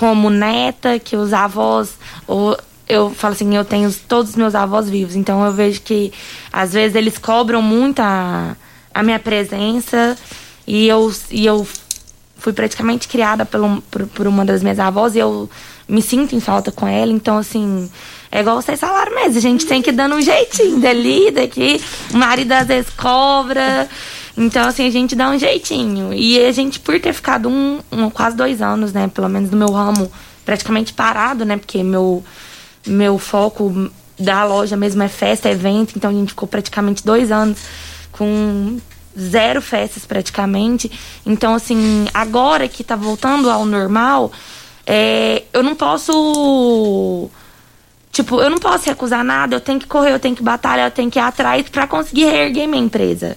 como neta, que os avós. Ou, eu falo assim, eu tenho todos os meus avós vivos, então eu vejo que às vezes eles cobram muito a, a minha presença. E eu, e eu fui praticamente criada pelo, por, por uma das minhas avós e eu me sinto em falta com ela. Então, assim, é igual vocês falaram mesmo. A gente tem que ir dando um jeitinho dali, daqui. O marido às vezes cobra. Então, assim, a gente dá um jeitinho. E a gente, por ter ficado um, um quase dois anos, né? Pelo menos no meu ramo, praticamente parado, né? Porque meu, meu foco da loja mesmo é festa, é evento. Então, a gente ficou praticamente dois anos com zero festas praticamente. Então, assim, agora que tá voltando ao normal, é, eu não posso. Tipo, eu não posso recusar nada, eu tenho que correr, eu tenho que batalhar, eu tenho que ir atrás para conseguir reerguer minha empresa.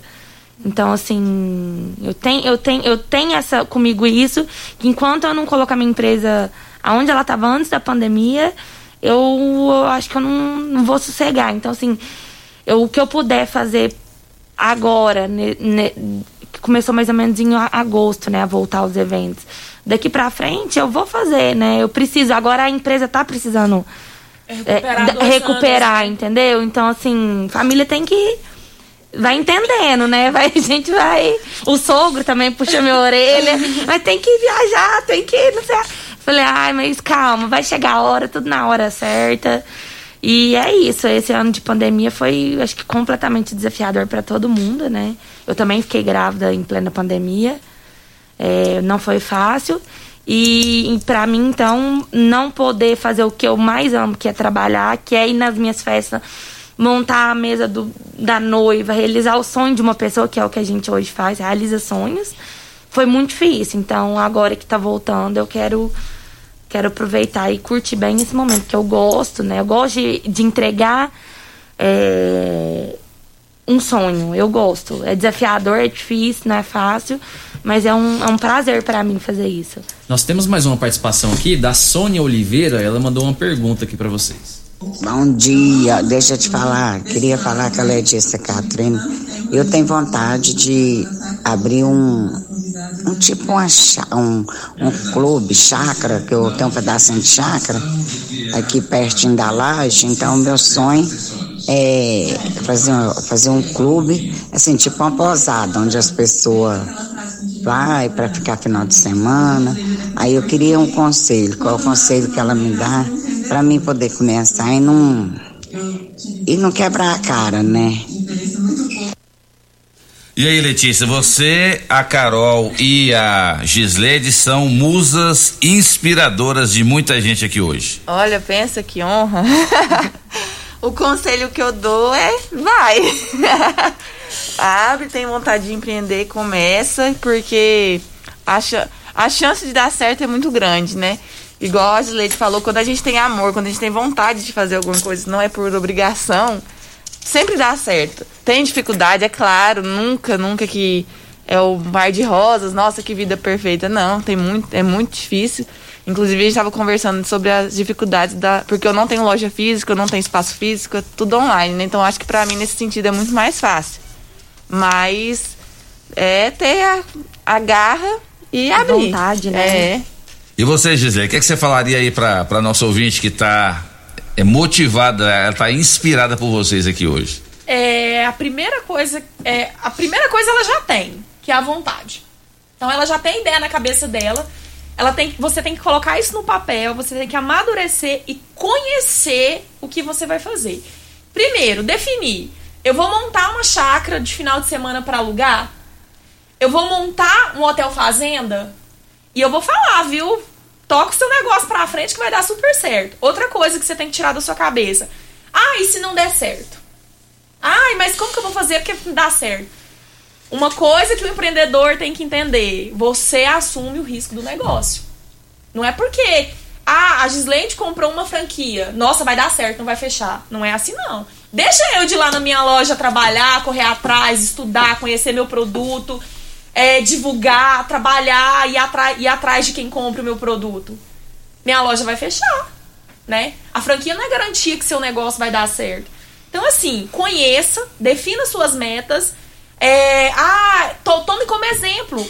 Então, assim, eu tenho, eu tenho, eu tenho essa comigo isso, que enquanto eu não colocar minha empresa aonde ela estava antes da pandemia, eu, eu acho que eu não, não vou sossegar. Então, assim, eu, o que eu puder fazer agora, ne, ne, começou mais ou menos em agosto, né, a voltar aos eventos. Daqui pra frente eu vou fazer, né? Eu preciso. Agora a empresa tá precisando Recuperar, é, recuperar entendeu? Então, assim, família tem que. Vai entendendo, né? Vai, a gente vai. O sogro também puxa minha orelha. Mas tem que viajar, tem que. Não sei. Falei, ai, mas calma, vai chegar a hora, tudo na hora certa. E é isso, esse ano de pandemia foi, acho que, completamente desafiador para todo mundo, né? Eu também fiquei grávida em plena pandemia, é, não foi fácil. E, e para mim, então, não poder fazer o que eu mais amo, que é trabalhar, que é ir nas minhas festas, montar a mesa do, da noiva, realizar o sonho de uma pessoa, que é o que a gente hoje faz, realiza sonhos, foi muito difícil. Então, agora que tá voltando, eu quero quero aproveitar e curtir bem esse momento, que eu gosto, né? Eu gosto de, de entregar é, um sonho, eu gosto. É desafiador, é difícil, não é fácil, mas é um, é um prazer para mim fazer isso. Nós temos mais uma participação aqui da Sônia Oliveira, ela mandou uma pergunta aqui para vocês. Bom dia, deixa eu te falar, queria falar com a Letícia Catrine. Eu tenho vontade de abrir um, um tipo uma, um, um clube, chácara, que eu tenho um pedacinho de chácara aqui pertinho da laje, então meu sonho é fazer, fazer um clube, assim, tipo uma posada, onde as pessoas vai para ficar final de semana. Aí eu queria um conselho, qual é o conselho que ela me dá para mim poder começar e não e não quebrar a cara, né? E aí, Letícia, você, a Carol e a Gisleide são musas inspiradoras de muita gente aqui hoje. Olha, pensa que honra. *laughs* o conselho que eu dou é vai. *laughs* Abre, tem vontade de empreender, começa, porque a, a chance de dar certo é muito grande, né? Igual a Gisleide falou, quando a gente tem amor, quando a gente tem vontade de fazer alguma coisa, não é por obrigação, sempre dá certo. Tem dificuldade, é claro, nunca, nunca que é o mar de rosas, nossa, que vida perfeita. Não, tem muito, é muito difícil. Inclusive, a gente estava conversando sobre as dificuldades da. Porque eu não tenho loja física, eu não tenho espaço físico, é tudo online, né? Então, acho que para mim, nesse sentido, é muito mais fácil. Mas é ter a, a garra e A abrir. vontade, né? É. E você, Gisele, o que, é que você falaria aí para para nosso ouvinte que está é motivada, ela está inspirada por vocês aqui hoje? É, a primeira coisa, é, a primeira coisa ela já tem, que é a vontade. Então ela já tem ideia na cabeça dela. Ela tem, você tem que colocar isso no papel, você tem que amadurecer e conhecer o que você vai fazer. Primeiro, definir. Eu vou montar uma chácara de final de semana para alugar. Eu vou montar um hotel fazenda e eu vou falar, viu? Toca o seu negócio pra frente que vai dar super certo. Outra coisa que você tem que tirar da sua cabeça. Ah, e se não der certo? Ai, mas como que eu vou fazer porque não dá certo? Uma coisa que o empreendedor tem que entender: você assume o risco do negócio. Não é porque ah, a Gislente comprou uma franquia, nossa, vai dar certo, não vai fechar. Não é assim, não. Deixa eu de ir lá na minha loja trabalhar, correr atrás, estudar, conhecer meu produto, é, divulgar, trabalhar e ir atrás de quem compra o meu produto. Minha loja vai fechar, né? A franquia não é garantia que seu negócio vai dar certo. Então, assim, conheça, defina suas metas. É, ah, to, tome como exemplo.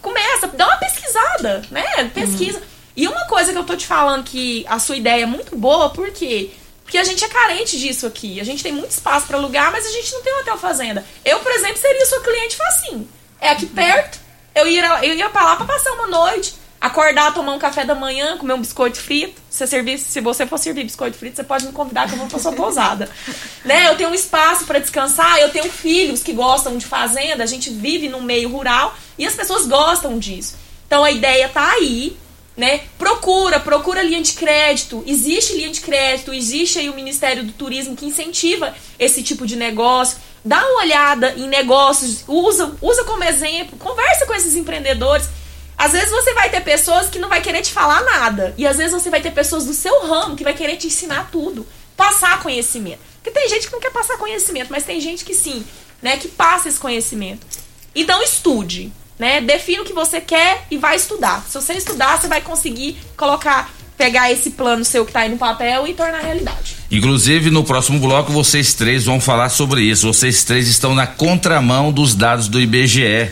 Começa, dá uma pesquisada, né? Pesquisa. Uhum. E uma coisa que eu tô te falando que a sua ideia é muito boa, porque Porque a gente é carente disso aqui. A gente tem muito espaço para alugar, mas a gente não tem um hotel fazenda. Eu, por exemplo, seria sua cliente facinho. É aqui perto. Eu ia, eu ia pra lá pra passar uma noite, acordar, tomar um café da manhã, comer um biscoito frito. Se, servir, se você for servir biscoito frito, você pode me convidar que eu vou pra sua pousada. *laughs* né? Eu tenho um espaço para descansar, eu tenho filhos que gostam de fazenda, a gente vive num meio rural e as pessoas gostam disso. Então a ideia tá aí, né? Procura, procura linha de crédito. Existe linha de crédito, existe aí o Ministério do Turismo que incentiva esse tipo de negócio. Dá uma olhada em negócios, usa, usa como exemplo, conversa com esses empreendedores. Às vezes você vai ter pessoas que não vai querer te falar nada. E às vezes você vai ter pessoas do seu ramo que vai querer te ensinar tudo. Passar conhecimento. Porque tem gente que não quer passar conhecimento, mas tem gente que sim, né? Que passa esse conhecimento. Então estude né? Defina o que você quer e vai estudar. Se você estudar, você vai conseguir colocar, pegar esse plano seu que está aí no papel e tornar realidade. Inclusive, no próximo bloco, vocês três vão falar sobre isso. Vocês três estão na contramão dos dados do IBGE.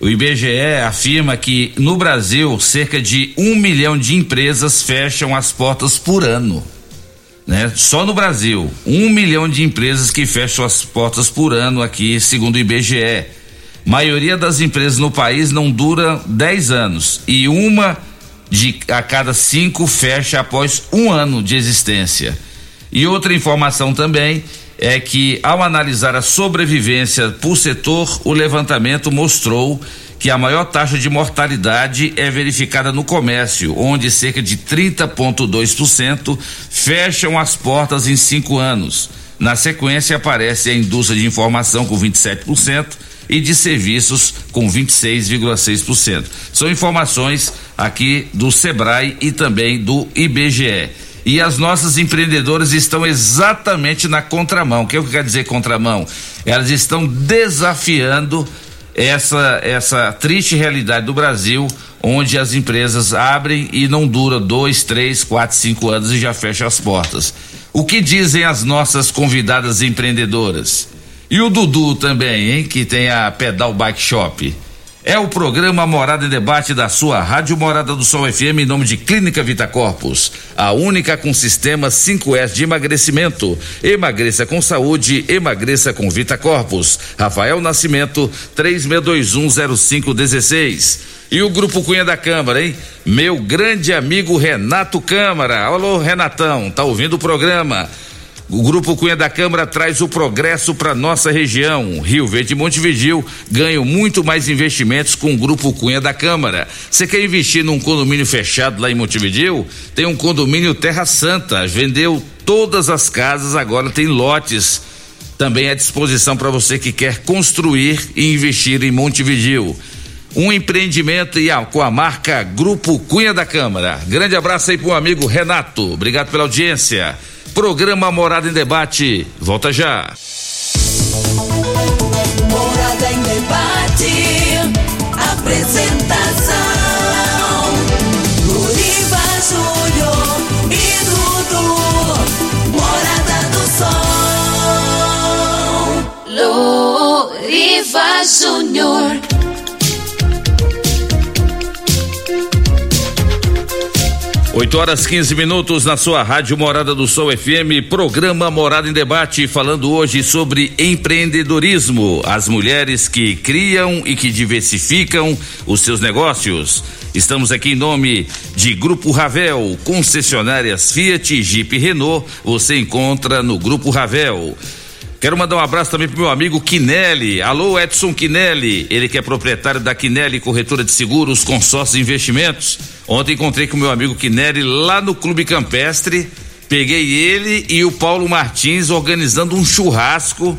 O IBGE afirma que no Brasil cerca de um milhão de empresas fecham as portas por ano. Né? Só no Brasil, um milhão de empresas que fecham as portas por ano aqui, segundo o IBGE. Maioria das empresas no país não dura 10 anos e uma de a cada cinco fecha após um ano de existência. E outra informação também é que, ao analisar a sobrevivência por setor, o levantamento mostrou que a maior taxa de mortalidade é verificada no comércio, onde cerca de 30,2% fecham as portas em cinco anos. Na sequência, aparece a indústria de informação com 27% e de serviços com 26,6%. São informações aqui do Sebrae e também do IBGE. E as nossas empreendedoras estão exatamente na contramão. O que, é que quer dizer contramão? Elas estão desafiando essa essa triste realidade do Brasil, onde as empresas abrem e não dura dois, três, quatro, cinco anos e já fecham as portas. O que dizem as nossas convidadas empreendedoras? E o Dudu também, hein? Que tem a Pedal Bike Shop. É o programa Morada em Debate da sua Rádio Morada do Sol FM em nome de Clínica Vita Corpus, a única com sistema 5S de emagrecimento. Emagreça com saúde, emagreça com Vita Corpus. Rafael Nascimento, 36210516. E o Grupo Cunha da Câmara, hein? Meu grande amigo Renato Câmara. Alô, Renatão, tá ouvindo o programa? O Grupo Cunha da Câmara traz o progresso para nossa região. Rio Verde e Montevidil ganham muito mais investimentos com o Grupo Cunha da Câmara. Você quer investir num condomínio fechado lá em Montevidil? Tem um condomínio Terra Santa. Vendeu todas as casas, agora tem lotes também à disposição para você que quer construir e investir em Montevidil. Um empreendimento e a, com a marca Grupo Cunha da Câmara. Grande abraço aí para o amigo Renato. Obrigado pela audiência. Programa Morada em Debate. Volta já. Morada em Debate. Apresentação. Luriva Júnior e Dudu. Morada do Sol. Luriva Júnior. 8 horas 15 minutos na sua rádio Morada do Sol FM, programa Morada em Debate, falando hoje sobre empreendedorismo, as mulheres que criam e que diversificam os seus negócios. Estamos aqui em nome de Grupo Ravel, concessionárias Fiat, Jeep e Renault, você encontra no Grupo Ravel. Quero mandar um abraço também pro meu amigo Quinelli. Alô, Edson Quinelli. Ele que é proprietário da Quinelli Corretora de Seguros, Consórcios e Investimentos. Ontem encontrei com meu amigo Quinelli lá no Clube Campestre. Peguei ele e o Paulo Martins organizando um churrasco.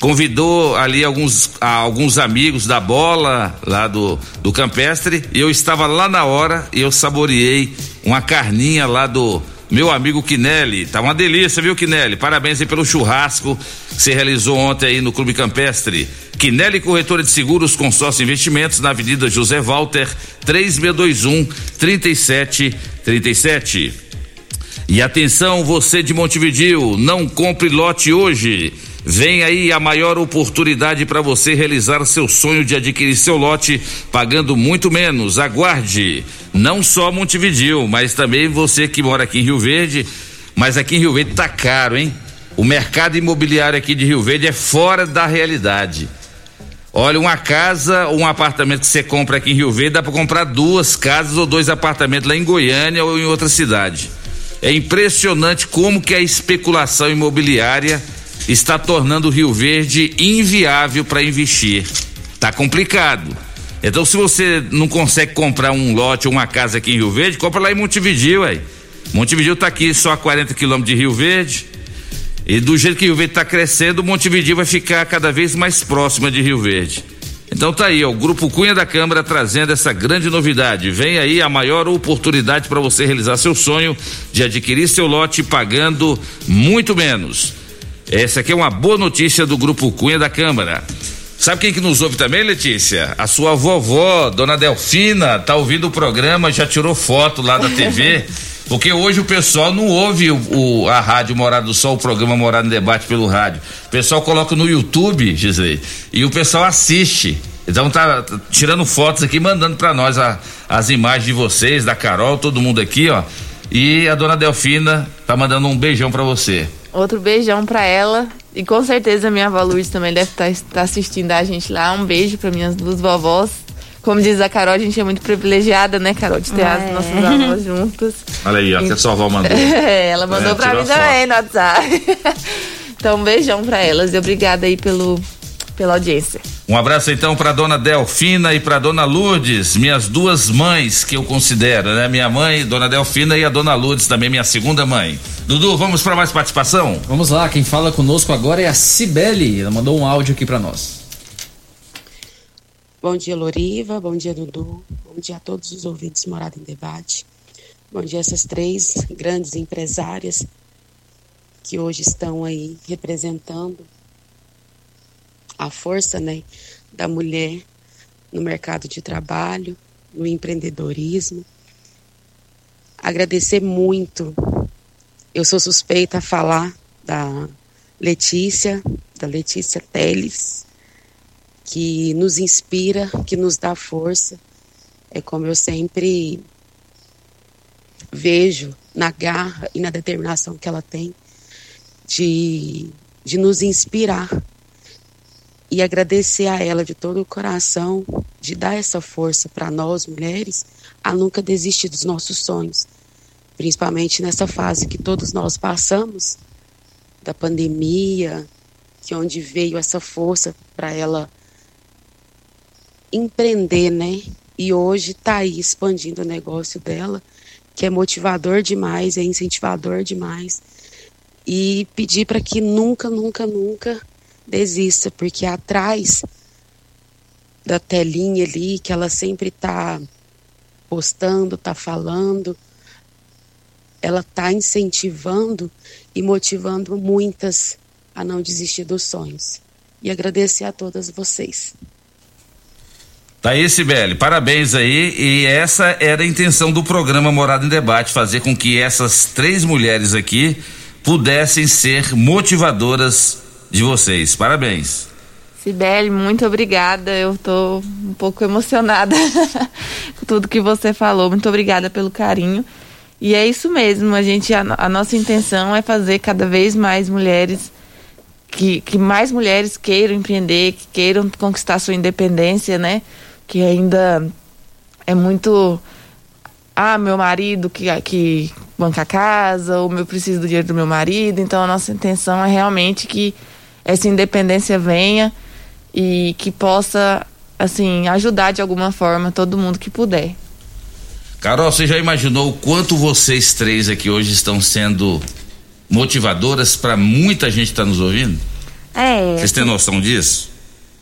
Convidou ali alguns, alguns amigos da bola lá do, do Campestre. Eu estava lá na hora e eu saboreei uma carninha lá do meu amigo Quinelli. Tá uma delícia, viu, Quinelli? Parabéns aí pelo churrasco que você realizou ontem aí no Clube Campestre. Quinelli Corretora de Seguros, Consórcio Investimentos, na Avenida José Walter, 3621 3737. E atenção, você de Montevidil, não compre lote hoje. Vem aí a maior oportunidade para você realizar seu sonho de adquirir seu lote pagando muito menos. Aguarde. Não só Montevidil, mas também você que mora aqui em Rio Verde Mas aqui em Rio Verde tá caro, hein? O mercado imobiliário aqui de Rio Verde é fora da realidade. Olha, uma casa, um apartamento que você compra aqui em Rio Verde, dá para comprar duas casas ou dois apartamentos lá em Goiânia ou em outra cidade. É impressionante como que a especulação imobiliária está tornando o Rio Verde inviável para investir. Tá complicado. Então, se você não consegue comprar um lote ou uma casa aqui em Rio Verde, compra lá em Montevideo, aí. Montevideo está aqui só a 40 quilômetros de Rio Verde. E do jeito que Rio Verde está crescendo, Montevideo vai ficar cada vez mais próxima de Rio Verde. Então tá aí, ó, o Grupo Cunha da Câmara trazendo essa grande novidade. Vem aí a maior oportunidade para você realizar seu sonho de adquirir seu lote pagando muito menos. Essa aqui é uma boa notícia do Grupo Cunha da Câmara. Sabe quem que nos ouve também, Letícia? A sua vovó, dona Delfina, tá ouvindo o programa, já tirou foto lá da TV. *laughs* Porque hoje o pessoal não ouve o, o, a rádio Morada do Sol, o programa Morada em Debate pelo rádio. O pessoal coloca no YouTube, Gisele, e o pessoal assiste. Então tá, tá tirando fotos aqui, mandando para nós a, as imagens de vocês, da Carol, todo mundo aqui, ó. E a dona Delfina tá mandando um beijão para você. Outro beijão para ela. E com certeza minha avó Lourdes também deve estar tá, tá assistindo a gente lá. Um beijo para minhas duas vovós. Como diz a Carol, a gente é muito privilegiada, né, Carol, de ter É. as nossas avós juntas. Olha aí, ó, que a sua avó mandou. *laughs* É, ela mandou É, pra mim também no WhatsApp. *laughs* então, um beijão pra elas e obrigada aí pelo, pela audiência. Um abraço então para dona Delfina e para dona Lourdes, minhas duas mães que eu considero, né? Minha mãe, dona Delfina e a dona Lourdes também minha segunda mãe. Dudu, vamos para mais participação? Vamos lá, quem fala conosco agora é a Cibele. Ela mandou um áudio aqui para nós. Bom dia, Loriva. Bom dia, Dudu. Bom dia a todos os ouvintes Morada em Debate. Bom dia a essas três grandes empresárias que hoje estão aí representando a força né, da mulher no mercado de trabalho, no empreendedorismo. Agradecer muito. Eu sou suspeita a falar da Letícia, da Letícia Teles, que nos inspira, que nos dá força. É como eu sempre vejo na garra e na determinação que ela tem de, de nos inspirar. E agradecer a ela de todo o coração, de dar essa força para nós mulheres, a nunca desistir dos nossos sonhos. Principalmente nessa fase que todos nós passamos, da pandemia, que onde veio essa força para ela empreender, né? E hoje está aí expandindo o negócio dela, que é motivador demais, é incentivador demais. E pedir para que nunca, nunca, nunca desista, porque atrás da telinha ali, que ela sempre está postando, está falando, ela está incentivando e motivando muitas a não desistir dos sonhos. E agradecer a todas vocês. Tá aí, Sibeli, parabéns aí. E essa era a intenção do programa Morada em Debate, fazer com que essas três mulheres aqui pudessem ser motivadoras de vocês. Parabéns. Sibeli, muito obrigada. Eu tô um pouco emocionada *laughs* com tudo que você falou. Muito obrigada pelo carinho. E é isso mesmo, a gente a, a nossa intenção é fazer cada vez mais mulheres que, que mais mulheres queiram empreender, que queiram conquistar sua independência, né? Que ainda é muito ah, meu marido que, que banca a casa, ou eu preciso do dinheiro do meu marido. Então a nossa intenção é realmente que essa independência venha e que possa assim ajudar de alguma forma todo mundo que puder. Carol, você já imaginou o quanto vocês três aqui hoje estão sendo motivadoras para muita gente que está nos ouvindo? É. Vocês têm noção disso?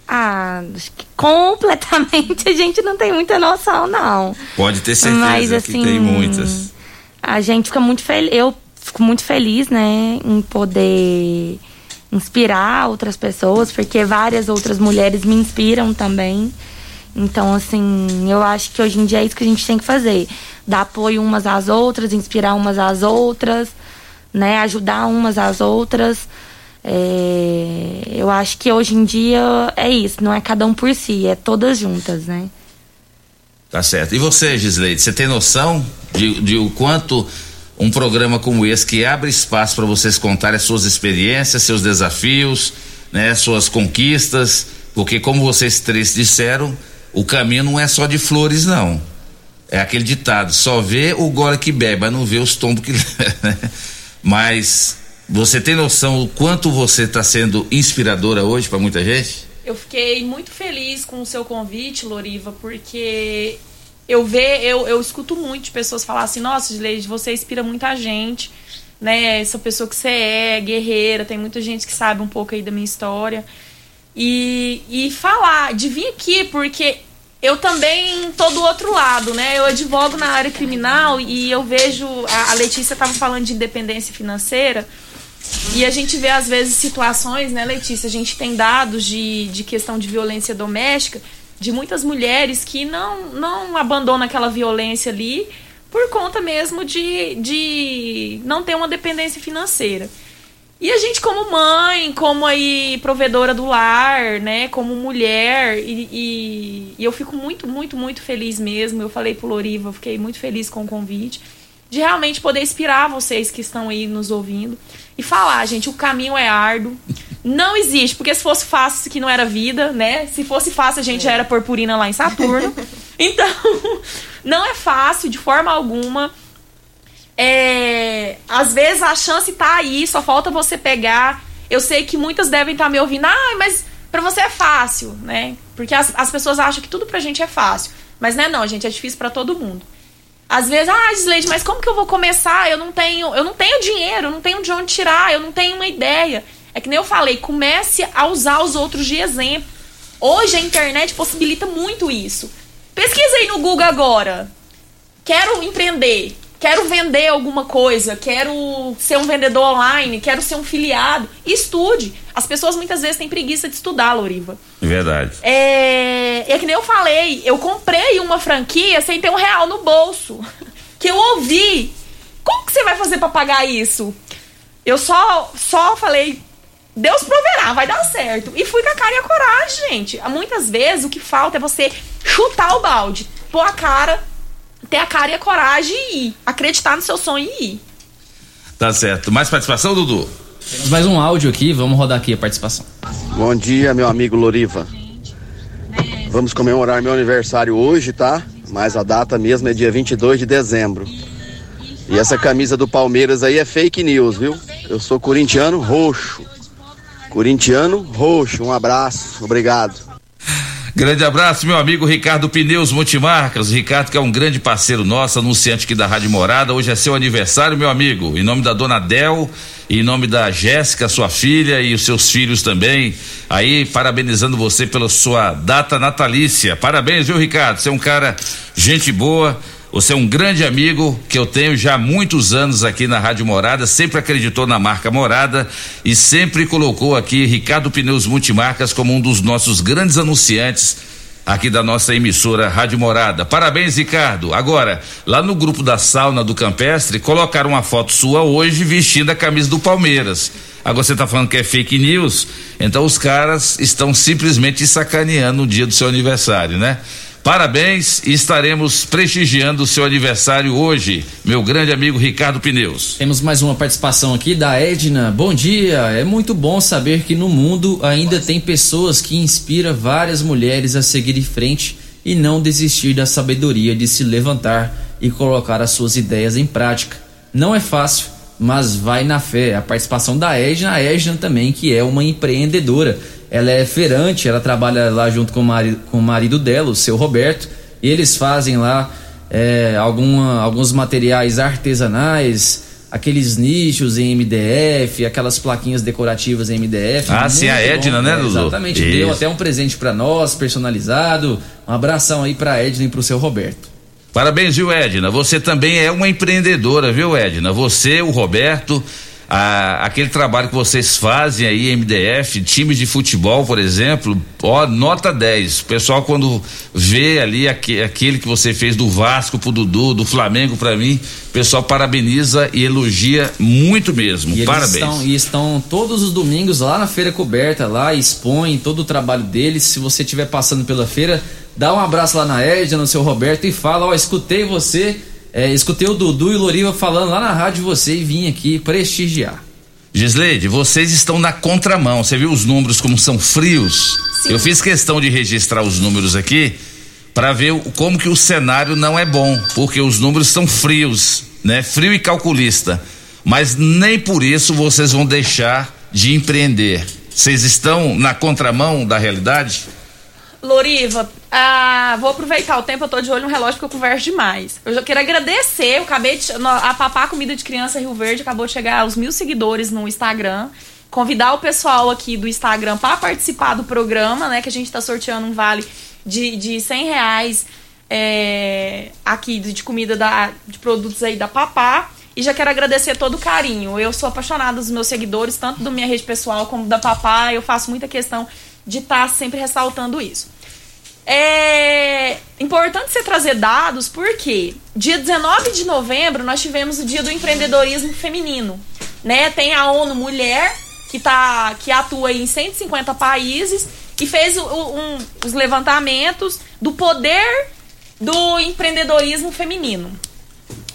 Ah, acho que completamente a gente não tem muita noção, não. Pode ter certeza Mas, que assim, tem muitas. A gente fica muito feliz. Eu fico muito feliz, né, em poder inspirar outras pessoas, porque várias outras mulheres me inspiram também. Então, assim, eu acho que hoje em dia é isso que a gente tem que fazer. Dar apoio umas às outras, inspirar umas às outras, né? Ajudar umas às outras. É, eu acho que hoje em dia é isso, não é cada um por si, é todas juntas, né? Tá certo. E você, Gisleide, você tem noção de, de o quanto um programa como esse que abre espaço para vocês contarem as suas experiências, seus desafios, né, suas conquistas, porque como vocês três disseram, o caminho não é só de flores não. É aquele ditado, só vê o gole que bebe, mas não vê os tombos que *laughs* né? Mas você tem noção o quanto você está sendo inspiradora hoje para muita gente? Eu fiquei muito feliz com o seu convite, Loriva, porque eu ve, eu, eu escuto muito de pessoas falar assim, nossa, Gileide, você inspira muita gente, né? Essa pessoa que você é, guerreira, tem muita gente que sabe um pouco aí da minha história. E, e falar, de vir aqui, porque eu também tô do outro lado, né? Eu advogo na área criminal e eu vejo. A, a Letícia estava falando de independência financeira. E a gente vê, às vezes, situações, né, Letícia? A gente tem dados de, de questão de violência doméstica de muitas mulheres que não, não abandonam aquela violência ali por conta mesmo de, de não ter uma dependência financeira. E a gente, como mãe, como aí provedora do lar, né, como mulher, e, e, e, eu fico muito, muito, muito feliz mesmo. Eu falei pro Loriva, fiquei muito feliz com o convite, de realmente poder inspirar vocês que estão aí nos ouvindo e falar, gente, o caminho é árduo. Não existe, porque se fosse fácil, isso aqui não era vida, né? Se fosse fácil, a gente já era purpurina lá em Saturno. *laughs* Então, não é fácil de forma alguma. É, às vezes a chance tá aí, só falta você pegar. Eu sei que muitas devem estar tá me ouvindo, ah, mas para você é fácil, né? Porque as, as pessoas acham que tudo pra gente é fácil. Mas não é não, gente, é difícil para todo mundo. Às vezes, ah, Gisleide, mas como que eu vou começar? Eu não tenho, eu não tenho dinheiro, eu não tenho de onde tirar, eu não tenho uma ideia. É que nem eu falei, comece a usar os outros de exemplo. Hoje a internet possibilita muito isso. Pesquisa aí no Google agora. Quero empreender, quero vender alguma coisa, quero ser um vendedor online, quero ser um filiado. Estude. As pessoas muitas vezes têm preguiça de estudar, Loriva. Verdade. É, é que nem eu falei, eu comprei uma franquia sem ter um real no bolso. *laughs* Que eu ouvi. Como que você vai fazer para pagar isso? Eu só, só falei, Deus proverá, vai dar certo. E fui com a cara e a coragem, gente. Muitas vezes o que falta é você chutar o balde, pôr a cara, ter a cara e a coragem e ir. Acreditar no seu sonho e ir. Tá certo. Mais participação, Dudu? Temos mais um áudio aqui, vamos rodar aqui a participação. Bom dia, meu amigo Loriva. Vamos comemorar meu aniversário hoje, tá? Mas a data mesmo é dia 22 de dezembro. E essa camisa do Palmeiras aí é fake news, viu? Eu sou corintiano roxo. Corintiano roxo. Um abraço, obrigado. Grande abraço, meu amigo Ricardo Pneus Multimarcas. Ricardo, que é um grande parceiro nosso, anunciante aqui da Rádio Morada. Hoje é seu aniversário, meu amigo. Em nome da dona Del, em nome da Jéssica, sua filha, e os seus filhos também. Aí, parabenizando você pela sua data natalícia. Parabéns, viu, Ricardo? Você é um cara, gente boa você é um grande amigo que eu tenho já há muitos anos aqui na Rádio Morada, sempre acreditou na marca Morada e sempre colocou aqui Ricardo Pneus Multimarcas como um dos nossos grandes anunciantes aqui da nossa emissora Rádio Morada. Parabéns, Ricardo. Agora, lá no grupo da sauna do Campestre, colocaram uma foto sua hoje vestindo a camisa do Palmeiras. Agora você está falando que é fake news, então os caras estão simplesmente sacaneando o dia do seu aniversário, né? Parabéns estaremos prestigiando o seu aniversário hoje, meu grande amigo Ricardo Pneus. Temos mais uma participação aqui da Edna. Bom dia. É muito bom saber que no mundo ainda tem pessoas que inspiram várias mulheres a seguir em frente e não desistir da sabedoria de se levantar e colocar as suas ideias em prática. Não é fácil, mas vai na fé. A participação da Edna, a Edna também, que é uma empreendedora ela é feirante, ela trabalha lá junto com o marido, com o marido dela, o seu Roberto, e eles fazem lá é, alguma, alguns materiais artesanais, aqueles nichos em MDF, aquelas plaquinhas decorativas em MDF. Ah, sim, a Edna, bom, né, Dudu? Exatamente, Isso. deu até um presente para nós, personalizado. Um abração aí pra Edna e pro seu Roberto. Parabéns, viu, Edna? Você também é uma empreendedora, viu, Edna? Você, o Roberto a, aquele trabalho que vocês fazem aí, MDF, times de futebol, por exemplo, ó, nota 10. O pessoal, quando vê ali aqu, aquele que você fez do Vasco pro Dudu, do Flamengo para mim, o pessoal parabeniza e elogia muito mesmo. E Parabéns. Estão, e estão todos os domingos lá na feira coberta, lá expõem todo o trabalho deles. Se você estiver passando pela feira, dá um abraço lá na Edna, no seu Roberto e fala: Ó, escutei você É, escutei o Dudu e o Loriva falando lá na rádio de você e vim aqui prestigiar. Gisleide, vocês estão na contramão. Você viu os números como são frios? Sim. Eu fiz questão de registrar os números aqui para ver o- como que o cenário não é bom, porque os números são frios, né? Frio e calculista. Mas nem por isso vocês vão deixar de empreender. Vocês estão na contramão da realidade? Loriva, ah, vou aproveitar o tempo, eu tô de olho no relógio porque eu converso demais. Eu já quero agradecer, eu acabei de, a Papá Comida de Criança Rio Verde acabou de chegar aos mil seguidores no Instagram. Convidar o pessoal aqui do Instagram para participar do programa, né? Que a gente tá sorteando um vale de, de 100 reais é, aqui de, de comida da, de produtos aí da Papá. E já quero agradecer todo o carinho. Eu sou apaixonada dos meus seguidores, tanto da minha rede pessoal como da Papá. Eu faço muita questão de estar sempre ressaltando isso. É importante você trazer dados porque dia 19 de novembro nós tivemos o dia do empreendedorismo feminino, né? Tem a ONU Mulher que tá que atua em 150 países e fez o- um- os levantamentos do poder do empreendedorismo feminino.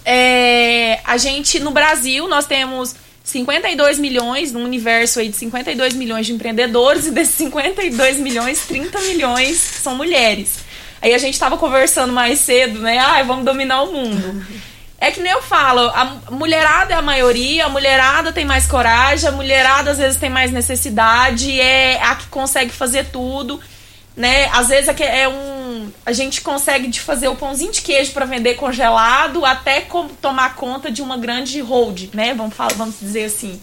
É, a gente no Brasil nós temos 52 milhões, num universo aí de 52 milhões de empreendedores, *laughs* e desses 52 milhões, 30 milhões são mulheres. Aí a gente tava conversando mais cedo, né? Ai, vamos dominar o mundo. É que nem eu falo, a mulherada é a maioria, a mulherada tem mais coragem, a mulherada às vezes tem mais necessidade, é a que consegue fazer tudo, né? Às vezes é, é um. A gente consegue de fazer o pãozinho de queijo para vender congelado até tomar conta de uma grande hold, né? Vamos, falar, vamos dizer assim.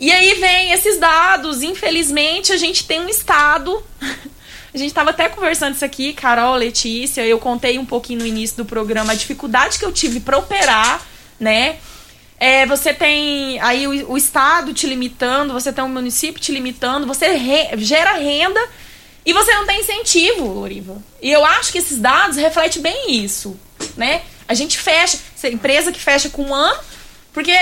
E aí vem esses dados, infelizmente a gente tem um estado. *laughs* A gente estava até conversando isso aqui, Carol, Letícia, eu contei um pouquinho no início do programa a dificuldade que eu tive para operar, né? É, você tem aí o, o estado te limitando, você tem o município te limitando, você re- gera renda e você não tem incentivo, Loriva. E eu acho que esses dados refletem bem isso, né? A gente fecha, empresa que fecha com um ano, porque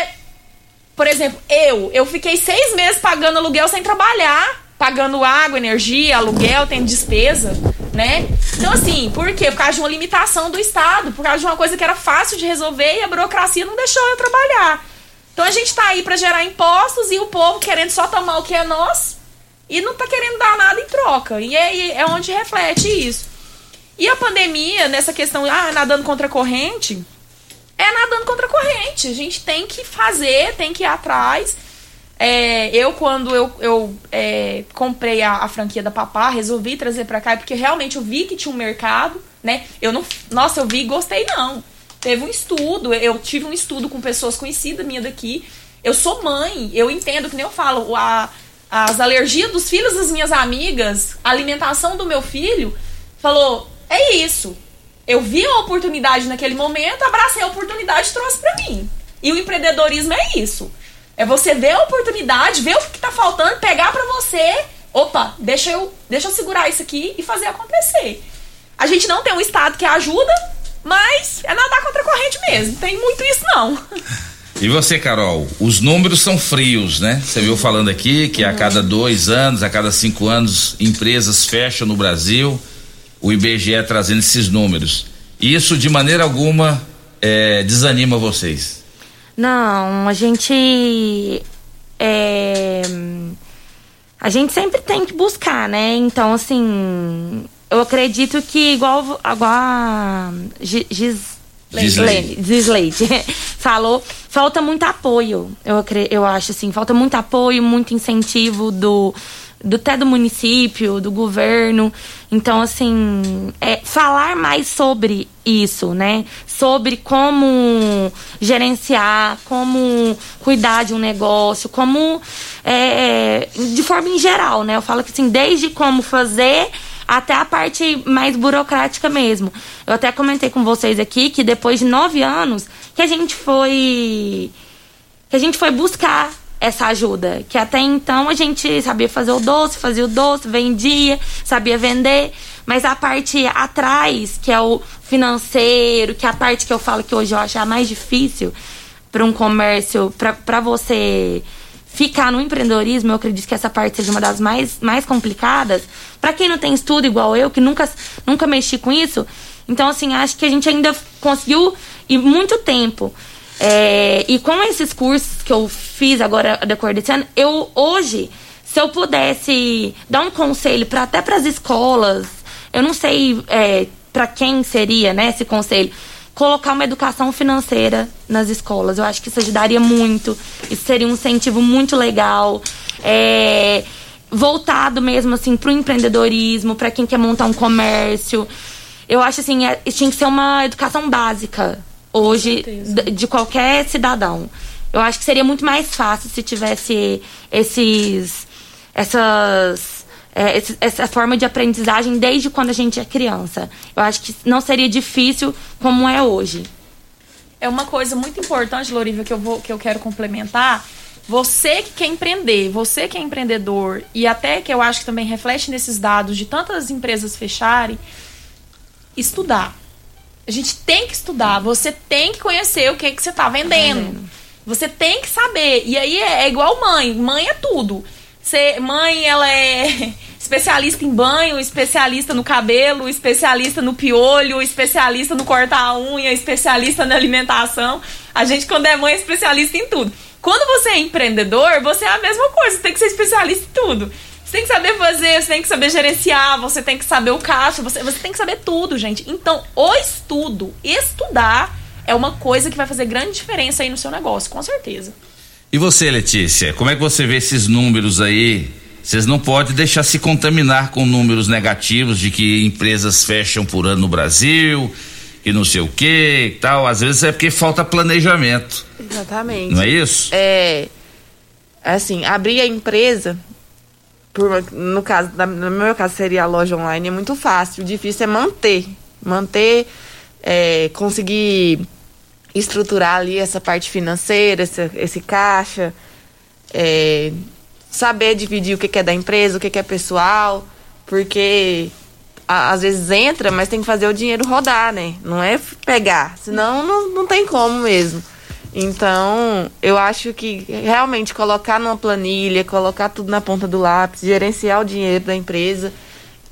por exemplo, eu, eu fiquei seis meses pagando aluguel sem trabalhar, pagando água, energia, aluguel, tem despesa, né? Então, assim, por quê? Por causa de uma limitação do Estado, por causa de uma coisa que era fácil de resolver e a burocracia não deixou eu trabalhar. Então a gente tá aí para gerar impostos e o povo querendo só tomar o que é nosso e não tá querendo dar nada em troca. E aí é onde reflete isso. E a pandemia, nessa questão, ah, nadando contra a corrente, é nadando contra a corrente. A gente tem que fazer, tem que ir atrás. É, eu, quando eu, eu é, comprei a, a franquia da Papá, resolvi trazer pra cá, porque realmente eu vi que tinha um mercado, né? Eu não. Nossa, eu vi e gostei, não. Teve um estudo, eu tive um estudo com pessoas conhecidas minha daqui. Eu sou mãe, eu entendo, que nem eu falo, a, as alergias dos filhos das minhas amigas, a alimentação do meu filho, falou: é isso. Eu vi a oportunidade naquele momento, abracei a oportunidade e trouxe pra mim. E o empreendedorismo é isso. É você ver a oportunidade, ver o que tá faltando, pegar pra você. Opa, deixa eu, deixa eu segurar isso aqui e fazer acontecer. A gente não tem um estado que ajuda, mas é nadar contra a corrente mesmo. Tem muito isso não. *laughs* E você, Carol? Os números são frios, né? Você viu falando aqui que a cada dois anos, a cada cinco anos, empresas fecham no Brasil. O IBGE trazendo esses números. Isso, de maneira alguma, eh, desanima vocês. Não, a gente. É, a gente sempre tem que buscar, né? Então, assim. Eu acredito que, igual, igual a Gislene. Gisleide *laughs* falou, falta muito apoio. Eu, eu acho assim, falta muito apoio, muito incentivo do, do até do município, do governo. Então, assim, é, falar mais sobre isso, né? Sobre como gerenciar, como cuidar de um negócio, como é, de forma em geral, né? Eu falo que assim, desde como fazer até a parte mais burocrática mesmo. Eu até comentei com vocês aqui que depois de nove anos que a gente foi que a gente foi buscar essa ajuda. Que até então a gente sabia fazer o doce, fazia o doce, vendia, sabia vender. Mas a parte atrás, que é o financeiro, que é a parte que eu falo que hoje eu acho a mais difícil para um comércio, para você ficar no empreendedorismo, eu acredito que essa parte seja uma das mais, mais complicadas. Para quem não tem estudo igual eu, que nunca, nunca mexi com isso, então, assim, acho que a gente ainda conseguiu ir muito tempo. É, e com esses cursos que eu fiz agora a decorrer desse ano, eu hoje, se eu pudesse dar um conselho para até para as escolas, eu não sei é, para quem seria né, esse conselho, colocar uma educação financeira nas escolas. Eu acho que isso ajudaria muito. Isso seria um incentivo muito legal. É, voltado mesmo assim para o empreendedorismo, para quem quer montar um comércio. Eu acho assim, é, tinha que ser uma educação básica hoje de, de qualquer cidadão. Eu acho que seria muito mais fácil se tivesse esses essas é, essa forma de aprendizagem desde quando a gente é criança. Eu acho que não seria difícil como é hoje. É uma coisa muito importante, Lorívia, que eu vou que eu quero complementar. Você que quer empreender, você que é empreendedor e até que eu acho que também reflete nesses dados de tantas empresas fecharem, estudar. A gente tem que estudar, você tem que conhecer o que, que você está vendendo. Você tem que saber. E aí é, é igual mãe. Mãe é tudo. Você, mãe, ela é *laughs* especialista em banho, especialista no cabelo, especialista no piolho, especialista no cortar a unha, especialista na alimentação. A gente, quando é mãe, é especialista em tudo. Quando você é empreendedor, você é a mesma coisa, você tem que ser especialista em tudo. Você tem que saber fazer, você tem que saber gerenciar, você tem que saber o caixa, você, você tem que saber tudo, gente. Então, o estudo, estudar, é uma coisa que vai fazer grande diferença aí no seu negócio, com certeza. E você, Letícia, como é que você vê esses números aí? Vocês não podem deixar se contaminar com números negativos de que empresas fecham por ano no Brasil, e não sei o que e tal. Às vezes é porque falta planejamento. Exatamente. Não é isso? É. Assim, abrir a empresa, por, no, caso, no meu caso seria a loja online, é muito fácil. O difícil é manter. Manter, é, conseguir estruturar ali essa parte financeira, esse, esse caixa, é, saber dividir o que, que é da empresa, o que, que é pessoal, porque a, às vezes entra, mas tem que fazer o dinheiro rodar, né? Não é pegar, senão não, não tem como mesmo. Então, eu acho que realmente colocar numa planilha, colocar tudo na ponta do lápis, gerenciar o dinheiro da empresa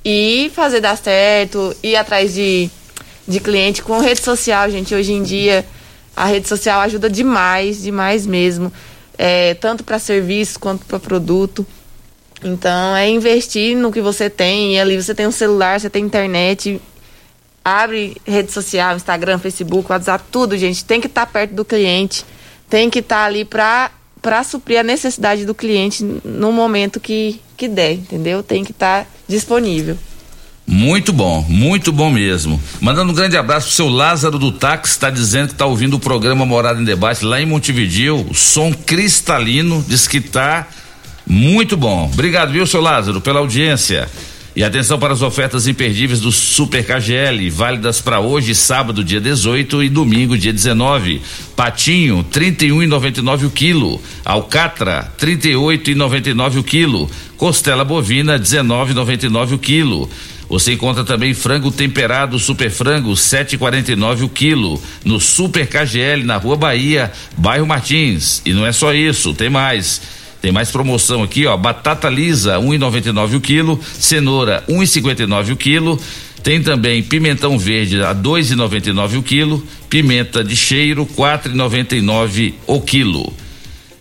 e fazer dar certo, ir atrás de, de cliente com rede social, gente. Hoje em dia, a rede social ajuda demais, demais mesmo, é, tanto para serviço quanto para produto. Então, é investir no que você tem, e ali você tem um celular, você tem internet, abre rede social, Instagram, Facebook, WhatsApp, tudo, gente. Tem que estar tá perto do cliente, tem que estar tá ali para para suprir a necessidade do cliente no momento que, que der, entendeu? Tem que estar tá disponível. Muito bom, muito bom mesmo. Mandando um grande abraço pro seu Lázaro do Táxi, está dizendo que está ouvindo o programa Morada em Debate lá em Montevideo, o som cristalino, diz que tá muito bom. Obrigado, viu, seu Lázaro, pela audiência. E atenção para as ofertas imperdíveis do Super KGL, válidas para hoje, sábado, dia 18 e domingo, dia 19. Patinho, 31,99 o quilo. Alcatra, 38,99 o quilo. Costela bovina, 19,99 o quilo. Você encontra também frango temperado super frango 7,49 o quilo no Super KGL na Rua Bahia, bairro Martins. E não é só isso, tem mais. Tem mais promoção aqui, ó. Batata lisa, 1,99 o quilo. Cenoura, 1,59 o quilo. Tem também pimentão verde a 2,99 o quilo. Pimenta de cheiro, 4,99 o quilo.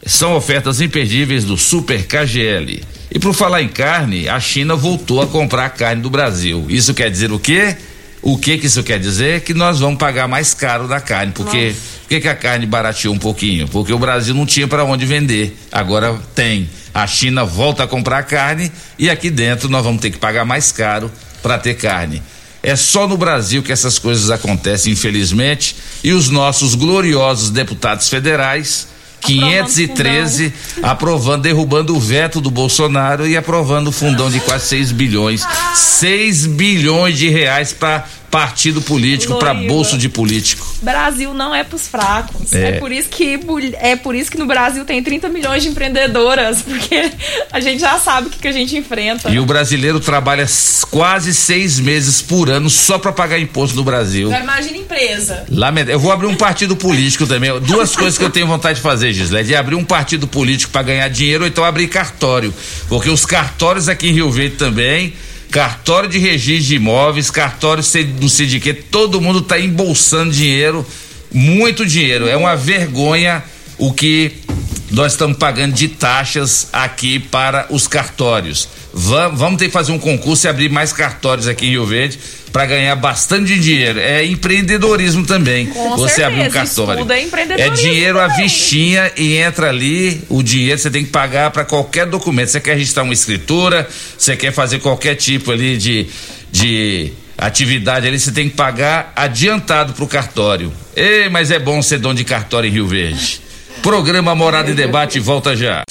São ofertas imperdíveis do Super KGL. E por falar em carne, a China voltou a comprar carne do Brasil. Isso quer dizer o quê? O que que isso quer dizer? Que nós vamos pagar mais caro da carne, porque por que, que a carne barateou um pouquinho? Porque o Brasil não tinha para onde vender. Agora tem. A China volta a comprar carne e aqui dentro nós vamos ter que pagar mais caro para ter carne. É só no Brasil que essas coisas acontecem, infelizmente, e os nossos gloriosos deputados federais 513 aprovando, derrubando o veto do Bolsonaro e aprovando o fundão de quase 6 bilhões. 6 bilhões de reais para partido político, para bolso de político. Brasil não é pros fracos. É. é. por isso que é por isso que no Brasil tem 30 milhões de empreendedoras, *laughs* porque a gente já sabe o que, que a gente enfrenta. E o brasileiro trabalha quase seis meses por ano só para pagar imposto no Brasil. Agora imagina empresa. Lamento. Eu vou abrir um partido político também. Duas coisas que eu tenho vontade de fazer, Gisele, de abrir um partido político para ganhar dinheiro ou então abrir cartório, porque os cartórios aqui em Rio Verde também cartório de registro de imóveis, cartório não sei de todo mundo está embolsando dinheiro, muito dinheiro. É uma vergonha o que nós estamos pagando de taxas aqui para os cartórios. Vamos, vamos ter que fazer um concurso e abrir mais cartórios aqui em Rio Verde para ganhar bastante dinheiro. É empreendedorismo também. Com você certeza, abrir um cartório. é É empreendedorismo dinheiro à também. vichinha e entra ali, o dinheiro você tem que pagar para qualquer documento. Você quer registrar uma escritura, você quer fazer qualquer tipo ali de, de atividade ali, você tem que pagar adiantado pro cartório. Ei, mas é bom ser dono de cartório em Rio Verde. Programa Morada em Debate volta já.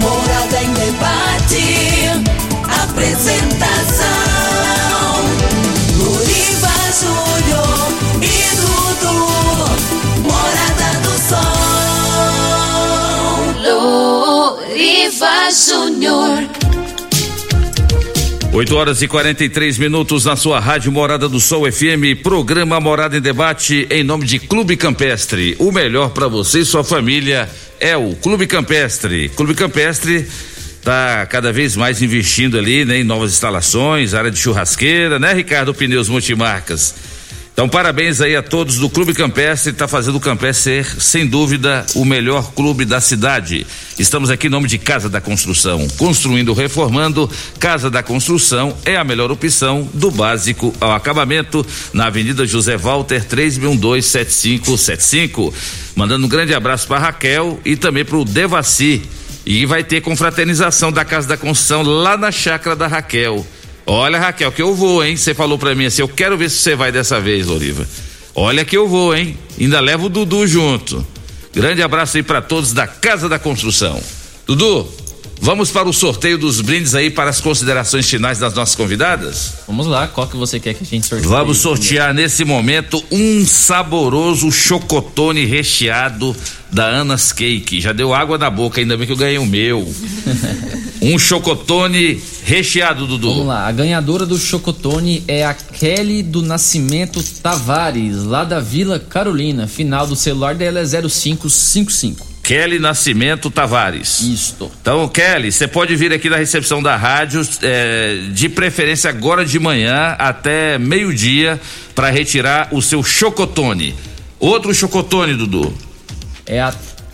Morada em debate. Apresentação: Luriva Júnior e Dudu. Morada do Sol. Luriva Júnior. 8 horas e 43 minutos na sua rádio Morada do Sol FM, programa Morada em Debate em nome de Clube Campestre. O melhor para você e sua família é o Clube Campestre. Clube Campestre tá cada vez mais investindo ali, né, em novas instalações, área de churrasqueira, né, Ricardo Pneus Multimarcas. Então, parabéns aí a todos do Clube Campestre, está fazendo o Campestre ser, sem dúvida, o melhor clube da cidade. Estamos aqui em nome de Casa da Construção. Construindo, reformando, Casa da Construção é a melhor opção do básico ao acabamento, na Avenida José Walter, 3127575. Mandando um grande abraço para Raquel e também para o Devaci. E vai ter confraternização da Casa da Construção lá na chácara da Raquel. Olha, Raquel, que eu vou, hein? Você falou pra mim assim, eu quero ver se você vai dessa vez, Loriva. Olha que eu vou, hein? Ainda levo o Dudu junto. Grande abraço aí pra todos da Casa da Construção. Dudu, vamos para o sorteio dos brindes aí para as considerações finais das nossas convidadas? Vamos lá, qual que você quer que a gente sorteie? Vamos sortear nesse momento um saboroso chocotone recheado da Anas Cake. Já deu água na boca, ainda bem que eu ganhei o meu. *laughs* um chocotone recheado, Dudu. Vamos lá, a ganhadora do Chocotone é a Kelly do Nascimento Tavares, lá da Vila Carolina. Final do celular dela é 0555. Kelly Nascimento Tavares. Isto. Então, Kelly, você pode vir aqui na recepção da rádio, é, de preferência agora de manhã até meio-dia, para retirar o seu chocotone. Outro chocotone, Dudu. É a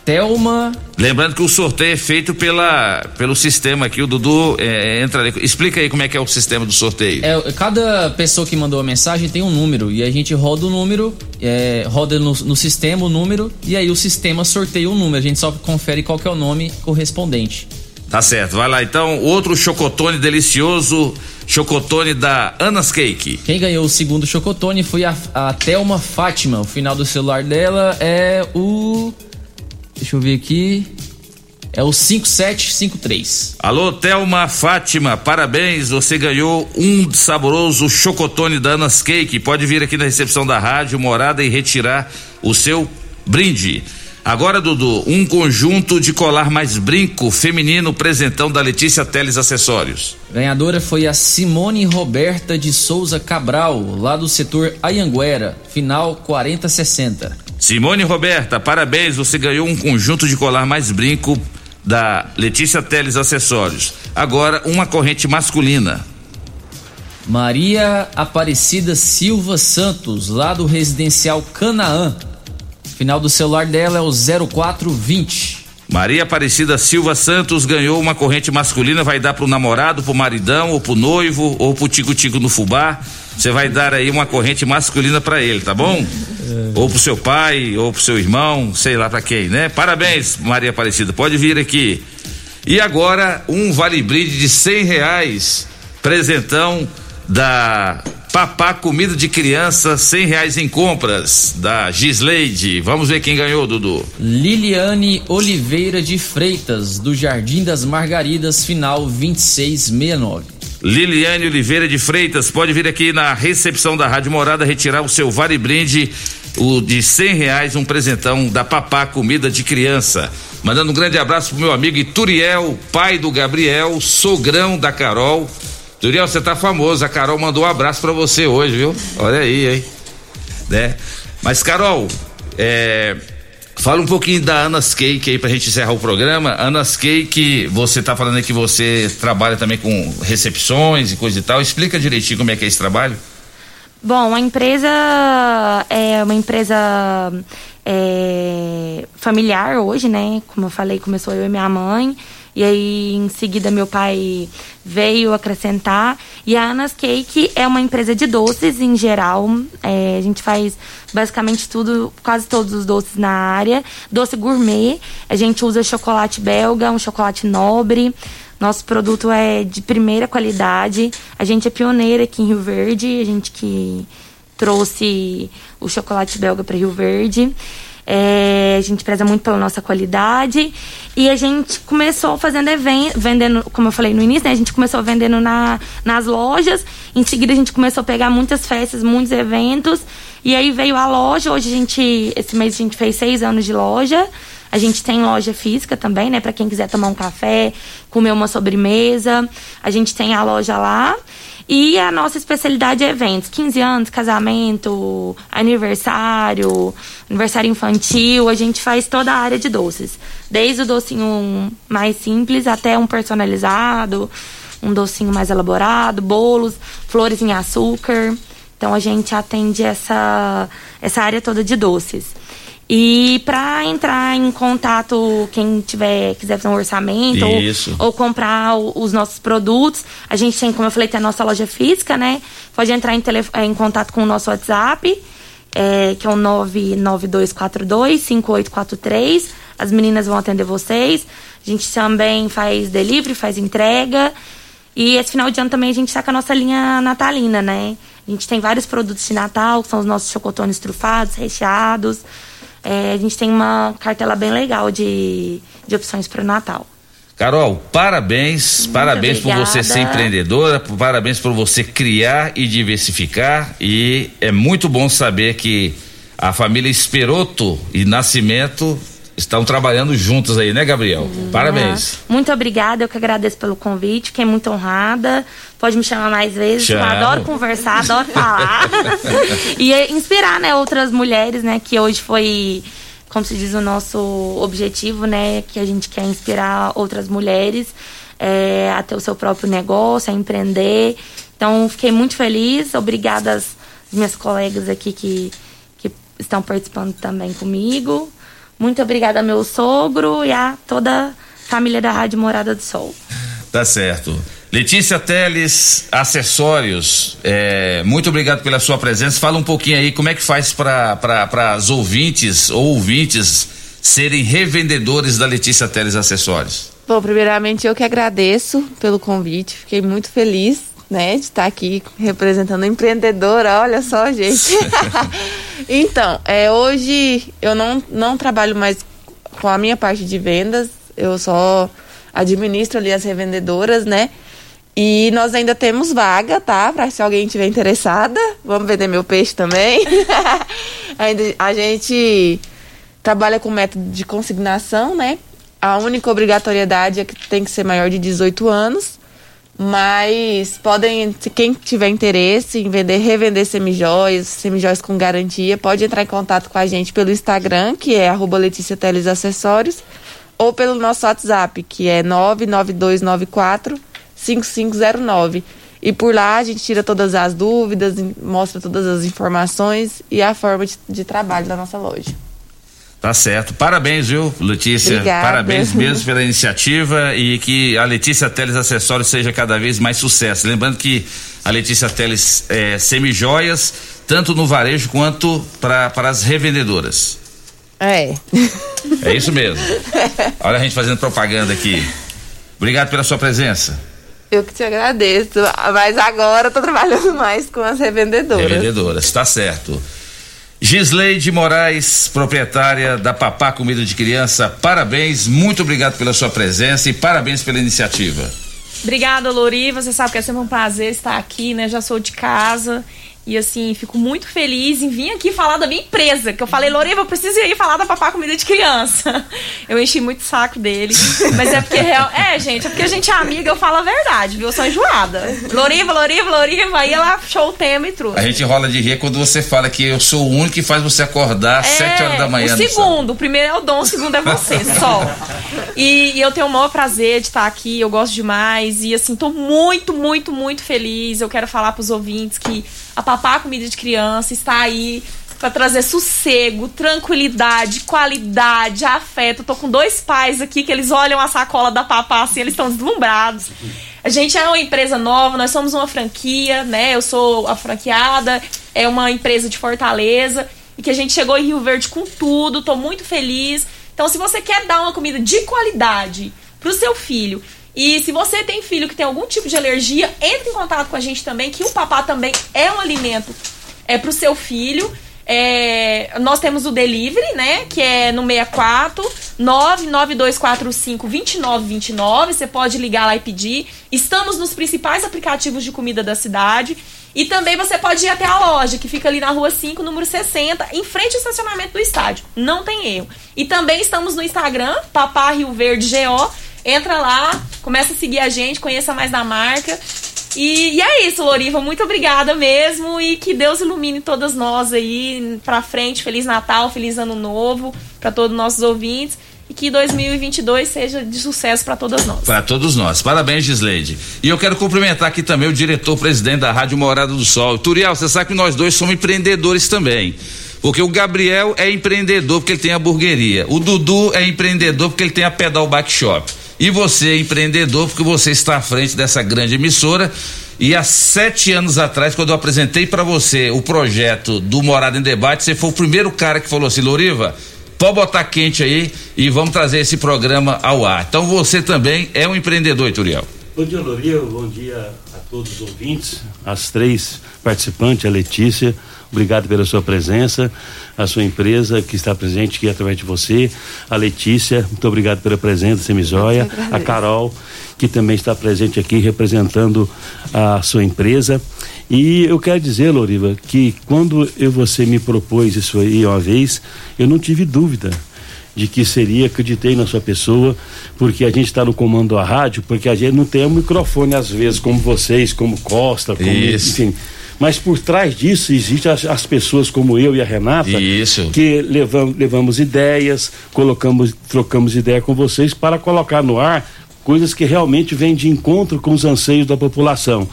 Thelma. Lembrando que o sorteio é feito pela, pelo sistema aqui, o Dudu é, entra ali. Explica aí como é que é o sistema do sorteio. É, cada pessoa que mandou a mensagem tem um número e a gente roda o número, é, roda no, no sistema o número e aí o sistema sorteia o número. A gente só confere qual é o nome correspondente. Tá certo, vai lá então. Outro chocotone delicioso, chocotone da Anas Cake. Quem ganhou o segundo chocotone foi a, a Thelma Fátima. O final do celular dela é o. Deixa eu ver aqui. É o 5753. Alô, Thelma Fátima, parabéns, você ganhou um saboroso chocotone da Anas Cake. Pode vir aqui na recepção da rádio Morada e retirar o seu brinde. Agora, Dudu, um conjunto de colar mais brinco feminino presentão da Letícia Teles Acessórios. Ganhadora foi a Simone Roberta de Souza Cabral, lá do setor Ayanguera, final 4060. Simone Roberta, parabéns, você ganhou um conjunto de colar mais brinco da Letícia Teles Acessórios. Agora, uma corrente masculina. Maria Aparecida Silva Santos, lá do residencial Canaã. Final do celular dela é o 0420. Maria Aparecida Silva Santos ganhou uma corrente masculina, vai dar pro namorado, pro maridão, ou pro noivo, ou pro tico-tico no fubá. Você vai dar aí uma corrente masculina para ele, tá bom? Ou pro seu pai, ou pro seu irmão, sei lá para quem, né? Parabéns, Maria Aparecida, pode vir aqui. E agora, um vale brinde de cem reais, presentão da Papá Comida de Criança, cem reais em compras, da Gisleide. Vamos ver quem ganhou, Dudu. Liliane Oliveira de Freitas, do Jardim das Margaridas, final 2669. Liliane Oliveira de Freitas, pode vir aqui na recepção da Rádio Morada retirar o seu vale brinde, o de cem reais, um presentão da Papá Comida de Criança. Mandando um grande abraço pro meu amigo Ituriel, pai do Gabriel, sogrão da Carol. Ituriel, você tá famoso, a Carol mandou um abraço para você hoje, viu? Olha aí, hein? Né? Mas Carol, é, Fala um pouquinho da Anas Cake aí pra gente encerrar o programa. Anas Cake, você tá falando aí que você trabalha também com recepções e coisa e tal. Explica direitinho como é que é esse trabalho. Bom, a empresa é uma empresa é, familiar hoje, né? Como eu falei, começou eu e minha mãe. E aí, em seguida, meu pai veio acrescentar. E a Anas Cake é uma empresa de doces em geral. É, a gente faz basicamente tudo, quase todos os doces na área. Doce gourmet. A gente usa chocolate belga, um chocolate nobre. Nosso produto é de primeira qualidade. A gente é pioneira aqui em Rio Verde. A gente que trouxe o chocolate belga para Rio Verde. É, a gente preza muito pela nossa qualidade. E a gente começou fazendo evento, vendendo, como eu falei no início, né? A gente começou vendendo na, nas lojas. Em seguida a gente começou a pegar muitas festas, muitos eventos. E aí veio a loja. Hoje a gente, esse mês a gente fez seis anos de loja. A gente tem loja física também, né? Para quem quiser tomar um café, comer uma sobremesa. A gente tem a loja lá. E a nossa especialidade é eventos, 15 anos, casamento, aniversário, aniversário infantil, a gente faz toda a área de doces. Desde o docinho mais simples até um personalizado, um docinho mais elaborado, bolos, flores em açúcar. Então a gente atende essa, essa área toda de doces. E para entrar em contato, quem tiver quiser fazer um orçamento ou, ou, comprar o, os nossos produtos, a gente tem, como eu falei, tem a nossa loja física, né? Pode entrar em, em contato com o nosso WhatsApp, é, que é o 992425843. As meninas vão atender vocês. A gente também faz delivery, faz entrega. E esse final de ano também a gente está com a nossa linha natalina, né? A gente tem vários produtos de Natal, que são os nossos chocotones trufados, recheados. É, a gente tem uma cartela bem legal de, de opções para o Natal. Carol, parabéns, Muito parabéns obrigada. por você ser empreendedora, parabéns por você criar e diversificar e é muito bom saber que a família Esperoto e Nascimento estão trabalhando juntos aí, né, Gabriel? Uhum. Parabéns. Muito obrigada, eu que agradeço pelo convite, fiquei muito honrada. Pode me chamar mais vezes, eu adoro conversar, adoro falar. *laughs* e inspirar, né, outras mulheres, né, que hoje foi, como se diz, o nosso objetivo, né, que a gente quer inspirar outras mulheres é, a ter o seu próprio negócio, a empreender. Então, fiquei muito feliz, obrigada às minhas colegas aqui que, que estão participando também comigo. Muito obrigada meu sogro e a toda a família da Rádio Morada do Sol. Tá certo. Letícia Teles, acessórios, é, muito obrigado pela sua presença. Fala um pouquinho aí como é que faz para as ouvintes ou ouvintes serem revendedores da Letícia Teles Acessórios. Bom, primeiramente eu que agradeço pelo convite, fiquei muito feliz né, de estar aqui representando a empreendedora, olha só, gente. *laughs* então, é, hoje eu não, não trabalho mais com a minha parte de vendas, eu só administro ali as revendedoras, né? E nós ainda temos vaga, tá? Para se alguém tiver interessada, vamos vender meu peixe também. *laughs* ainda a gente trabalha com método de consignação, né? A única obrigatoriedade é que tem que ser maior de 18 anos. Mas podem, quem tiver interesse em vender, revender semijóias, semijóias com garantia, pode entrar em contato com a gente pelo Instagram, que é arroba Letícia Teles Acessórios, ou pelo nosso WhatsApp, que é 99294 5509. E por lá a gente tira todas as dúvidas, mostra todas as informações e a forma de, de trabalho da nossa loja. Tá certo. Parabéns, viu, Letícia? Obrigada. Parabéns mesmo pela iniciativa e que a Letícia Teles Acessórios seja cada vez mais sucesso. Lembrando que a Letícia Teles é semijoias, tanto no varejo quanto para as revendedoras. É. É isso mesmo. Olha a gente fazendo propaganda aqui. Obrigado pela sua presença. Eu que te agradeço. Mas agora eu tô trabalhando mais com as revendedoras. Revendedoras, tá certo. Gisleide Moraes, proprietária da Papá Comida de Criança, parabéns, muito obrigado pela sua presença e parabéns pela iniciativa. Obrigada, Lori. Você sabe que é sempre um prazer estar aqui, né? Já sou de casa E assim, fico muito feliz em vir aqui falar da minha empresa. Que eu falei, Loriva, eu preciso ir falar da Papá Comida de Criança. *laughs* Eu enchi muito o saco dele. Mas é porque real. É, gente, é porque a gente é amiga, eu falo a verdade, viu? Eu sou enjoada. Loriva, Loriva, Loriva. Aí ela achou o tema e trouxe. A gente rola de rir quando você fala que eu sou o único que faz você acordar às É, 7 horas da manhã. O segundo, o primeiro é o dom, o segundo é você, só. E, eu tenho o maior prazer de estar aqui, eu gosto demais. E assim, tô muito, muito, muito feliz. Eu quero falar pros ouvintes que a Papá Comida de Criança está aí para trazer sossego, tranquilidade, qualidade, afeto. Eu tô com dois pais aqui que eles olham a sacola da Papá assim, eles estão deslumbrados. A gente é uma empresa nova, nós somos uma franquia, né? Eu sou a franqueada, é uma empresa de Fortaleza e que a gente chegou em Rio Verde com tudo, tô muito feliz. Então, se você quer dar uma comida de qualidade pro seu filho e se você tem filho que tem algum tipo de alergia, entre em contato com a gente também, que o papá também é um alimento é pro seu filho. É, nós temos o delivery, né? Que é no 64 99245 2929. Você pode ligar lá e pedir. Estamos nos principais aplicativos de comida da cidade. E também você pode ir até a loja, que fica ali na rua 5, número 60, em frente ao estacionamento do estádio. Não tem erro. E também estamos no Instagram, Papá Rio Verde GO. Entra lá, começa a seguir a gente, conheça mais da marca. E, e é isso, Loriva. Muito obrigada mesmo. E que Deus ilumine todas nós aí pra frente. Feliz Natal, feliz Ano Novo para todos os nossos ouvintes. E que 2022 seja de sucesso para todas nós. Para todos nós. Parabéns, Gisleide. E eu quero cumprimentar aqui também o diretor-presidente da Rádio Morada do Sol. Turiel, você sabe que nós dois somos empreendedores também. Porque o Gabriel é empreendedor porque ele tem a burgueria. O Dudu é empreendedor porque ele tem a Pedal Bike Shop. E você é empreendedor porque você está à frente dessa grande emissora. E há sete anos atrás, quando eu apresentei para você o projeto do Morada em Debate, você foi o primeiro cara que falou assim: Loriva, pode botar quente aí e vamos trazer esse programa ao ar. Então você também é um empreendedor, Turiel. Bom dia, Loriva. Bom dia a todos os ouvintes, as três participantes, a Letícia. Obrigado pela sua presença, a sua empresa que está presente aqui através de você, a Letícia, muito obrigado pela presença, Semizóia, a Carol, que também está presente aqui representando a sua empresa. E eu quero dizer, Loriva, que quando eu, você me propôs isso aí uma vez, eu não tive dúvida de que seria, acreditei na sua pessoa, porque a gente está no comando da rádio, porque a gente não tem um microfone às vezes, como vocês, como Costa, como, Isso. enfim. Mas por trás disso existem as, as pessoas como eu e a Renata, Isso. que levam, levamos ideias, colocamos, trocamos ideia com vocês para colocar no ar coisas que realmente vêm de encontro com os anseios da população.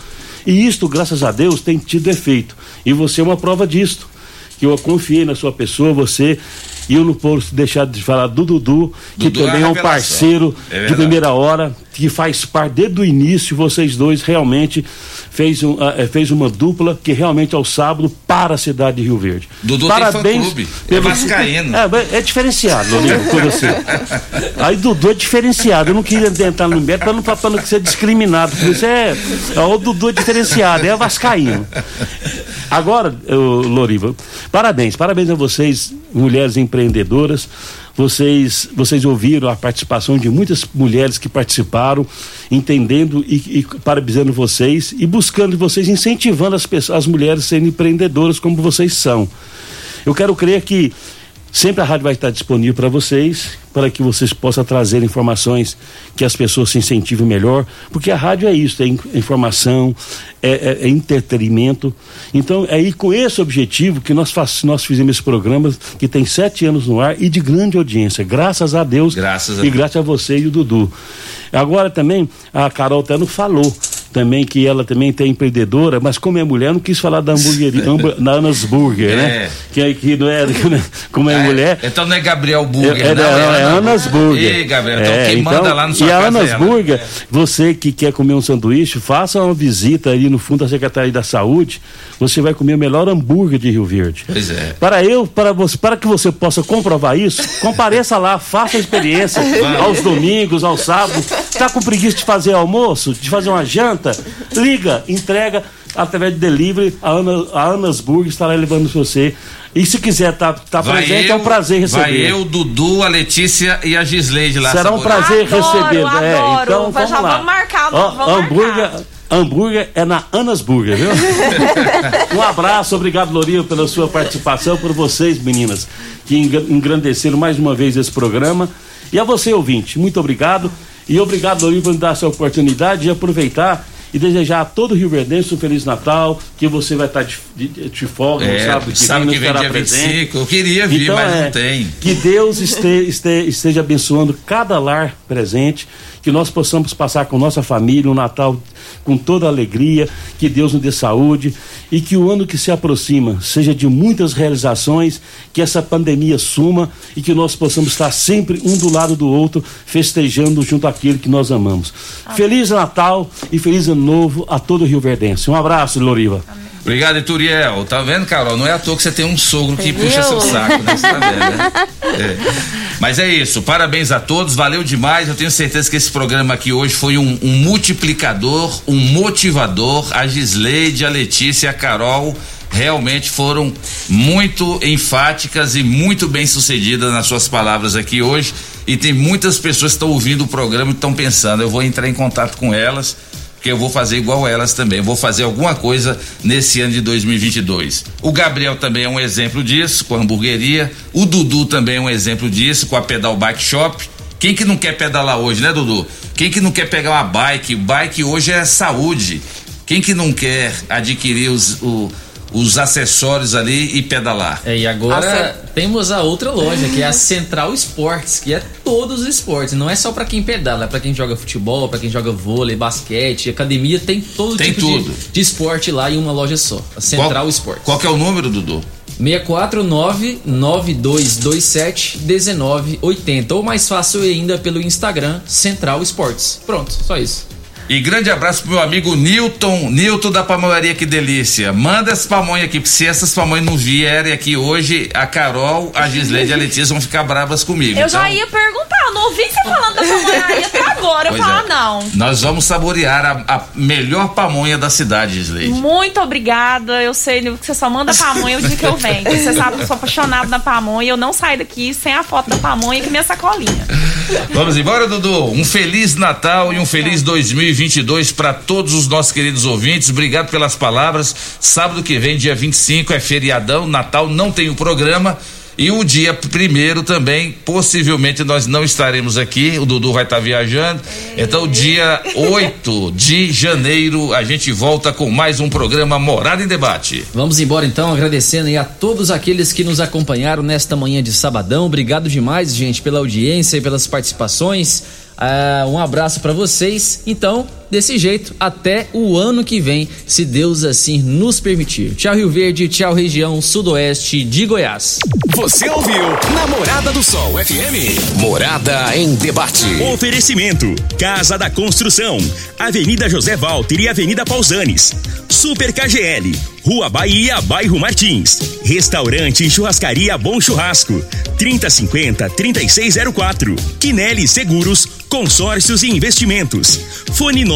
E isto, graças a Deus, tem tido efeito. E você é uma prova disto. Que eu confiei na sua pessoa, você. E eu não posso deixar de falar do Dudu, que Dudu é também a é um parceiro É de primeira hora, que faz parte desde o início, vocês dois realmente fez, um, eh, fez uma dupla que realmente ao sábado para a cidade de Rio Verde. Dudu tem fã-clube, é vascaíno. É, é diferenciado, Loriva, com você. Aí Dudu é diferenciado, eu não queria entrar no mérito para não, pra não ser discriminado, por isso é, é, o Dudu é diferenciado, é vascaíno. Agora, Loriva, parabéns, parabéns a vocês, mulheres empreendedoras. Vocês, vocês ouviram a participação de muitas mulheres que participaram, entendendo e, e parabenizando vocês e buscando vocês, incentivando as, pessoas, as mulheres a serem empreendedoras como vocês são. Eu quero crer que sempre a rádio vai estar disponível para vocês, para que vocês possam trazer informações que as pessoas se incentivem melhor, porque a rádio é isso, é in- informação, é, é- é entretenimento. Então é aí com esse objetivo que nós, faz, nós fizemos esse programa que tem sete anos no ar e de grande audiência, graças a Deus Graças a e Deus. graças a você e o Dudu. Agora também a Carol até não falou também que ela também tem empreendedora, mas como é mulher, não quis falar da hamburgueria, hambur- *laughs* da Anas Burger, É. né? Que, não é, como é mulher. Então não é Gabriel Burger, É, não, não, é Ana Anas Burger. Ei, Gabriel, então É, quem manda lá no sua E a Anas é. Burger, você que quer comer um sanduíche, faça uma visita ali no fundo da Secretaria da Saúde. Você vai comer o melhor hambúrguer de Rio Verde. Pois é. Para eu, para você, para que você possa comprovar isso, compareça lá, faça a experiência *laughs* aos domingos, aos sábados. Tá com preguiça de fazer almoço, de fazer uma janta? Liga, entrega através de delivery. A Ana, a Anas Burger estará levando você. E se quiser estar tá, Vai presente, é eu- um prazer receber. Vai eu, Dudu, a Letícia e a Gisleide lá. Será um prazer Adoro, receber. É, adoro. então, Vai- vamos já lá. vamos marcar, Ó, vamos hambúrguer, marcar. Hambúrguer é na Anas Burger, viu? *laughs* um abraço, obrigado, Lourinho, pela sua participação, por vocês, meninas, que engrandeceram mais uma vez esse programa. E a você, ouvinte, muito obrigado. E obrigado, Lourinho, por me dar essa oportunidade de aproveitar e desejar a todo Rio Verdense um Feliz Natal, que você vai estar de, de, de folga, é, sábado que sábado vem, que vem dia presente. 25, eu queria vir, então, mas é, não tem. Que Deus este, este, esteja abençoando cada lar presente, que nós possamos passar com nossa família um Natal com toda alegria, que Deus nos dê saúde e que o ano que se aproxima seja de muitas realizações, que essa pandemia suma e que nós possamos estar sempre um do lado do outro, festejando junto àquele que nós amamos. Amém. Feliz Natal e feliz ano novo a todo o Rio Verdense. Um abraço, Loriva. Amém. Obrigado, Ituriel. Tá vendo, Carol? Não é à toa que você tem um sogro que puxa seu saco, né? Você tá vendo, né? É. Mas é isso. Parabéns a todos. Valeu demais. Eu tenho certeza que esse programa aqui hoje foi um, um multiplicador, um motivador. A Gisleide, a Letícia e a Carol realmente foram muito enfáticas e muito bem sucedidas nas suas palavras aqui hoje. E tem muitas pessoas que estão ouvindo o programa e estão pensando, eu vou entrar em contato com elas porque eu vou fazer igual elas também. Eu vou fazer alguma coisa nesse ano de 2022. O Gabriel também é um exemplo disso, com a hamburgueria. O Dudu também é um exemplo disso, com a Pedal Bike Shop. Quem que não quer pedalar hoje, né, Dudu? Quem que não quer pegar uma bike? Bike hoje é saúde. Quem que não quer adquirir os, o, os acessórios ali e pedalar. É, e agora temos a outra loja, que é a Central Esportes, que é todos os esportes. Não é só para quem pedala, é para quem joga futebol, para quem joga vôlei, basquete, academia, tem todo tem tipo tudo. De, de esporte lá em uma loja só. A Central qual, Esportes. Qual que é o número, Dudu? 649-9227-1980. Ou mais fácil ainda pelo Instagram, Central Esportes. Pronto, só isso. E grande abraço pro meu amigo Newton, Newton da Pamonharia, que delícia. Manda essa pamonha aqui, porque se essas pamonhas não vierem aqui hoje, a Carol, a Gisleide e a Letícia vão ficar bravas comigo. Eu então... já ia perguntar, eu não ouvi você falando da pamonharia até agora, pois eu falar é. não. Nós vamos saborear a, a, melhor pamonha da cidade, Gisleide. Muito obrigada, eu sei que você só manda pamonha o dia que eu venho. Você sabe que eu sou apaixonado na pamonha, eu não saio daqui sem a foto da pamonha e minha sacolinha. Vamos embora, Dudu. Um feliz Natal e um feliz 2020 2022 para todos os nossos queridos ouvintes. Obrigado pelas palavras. Sábado que vem, dia 25, é feriadão, Natal, não tem o programa. E o dia primeiro também, possivelmente nós não estaremos aqui, o Dudu vai estar tá viajando. Então, dia 8 de janeiro, a gente volta com mais um programa Morada em Debate. Vamos embora então, agradecendo a todos aqueles que nos acompanharam nesta manhã de sabadão. Obrigado demais, gente, pela audiência e pelas participações. Uh, um abraço para vocês. Então, desse jeito, até o ano que vem, se Deus assim nos permitir. Tchau, Rio Verde, tchau, região sudoeste de Goiás. Você ouviu Namorada do Sol FM. Morada em debate. Oferecimento: Casa da Construção, Avenida José Walter e Avenida Pausanes. Super KGL, Rua Bahia, Bairro Martins. Restaurante e Churrascaria Bom Churrasco. 3050-3604. Quinelli Seguros, Consórcios e Investimentos. Fone 9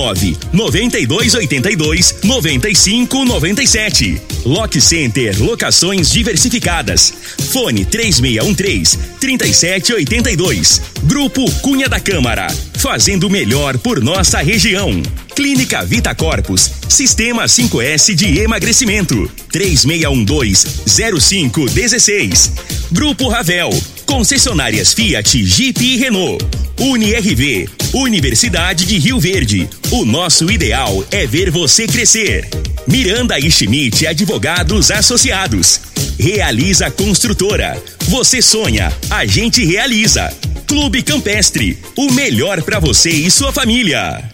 9282 9597. Lock Center Locações Diversificadas. Fone 3613 3782. Grupo Cunha da Câmara. Fazendo melhor por nossa região. Clínica Vita Corpus. Sistema 5S de emagrecimento. 3612-0516. Grupo Ravel. Concessionárias Fiat, Jeep e Renault. UniRV. Universidade de Rio Verde. O nosso ideal é ver você crescer. Miranda e Schmidt Advogados Associados. Realiza Construtora. Você sonha, a gente realiza. Clube Campestre. O melhor para você e sua família.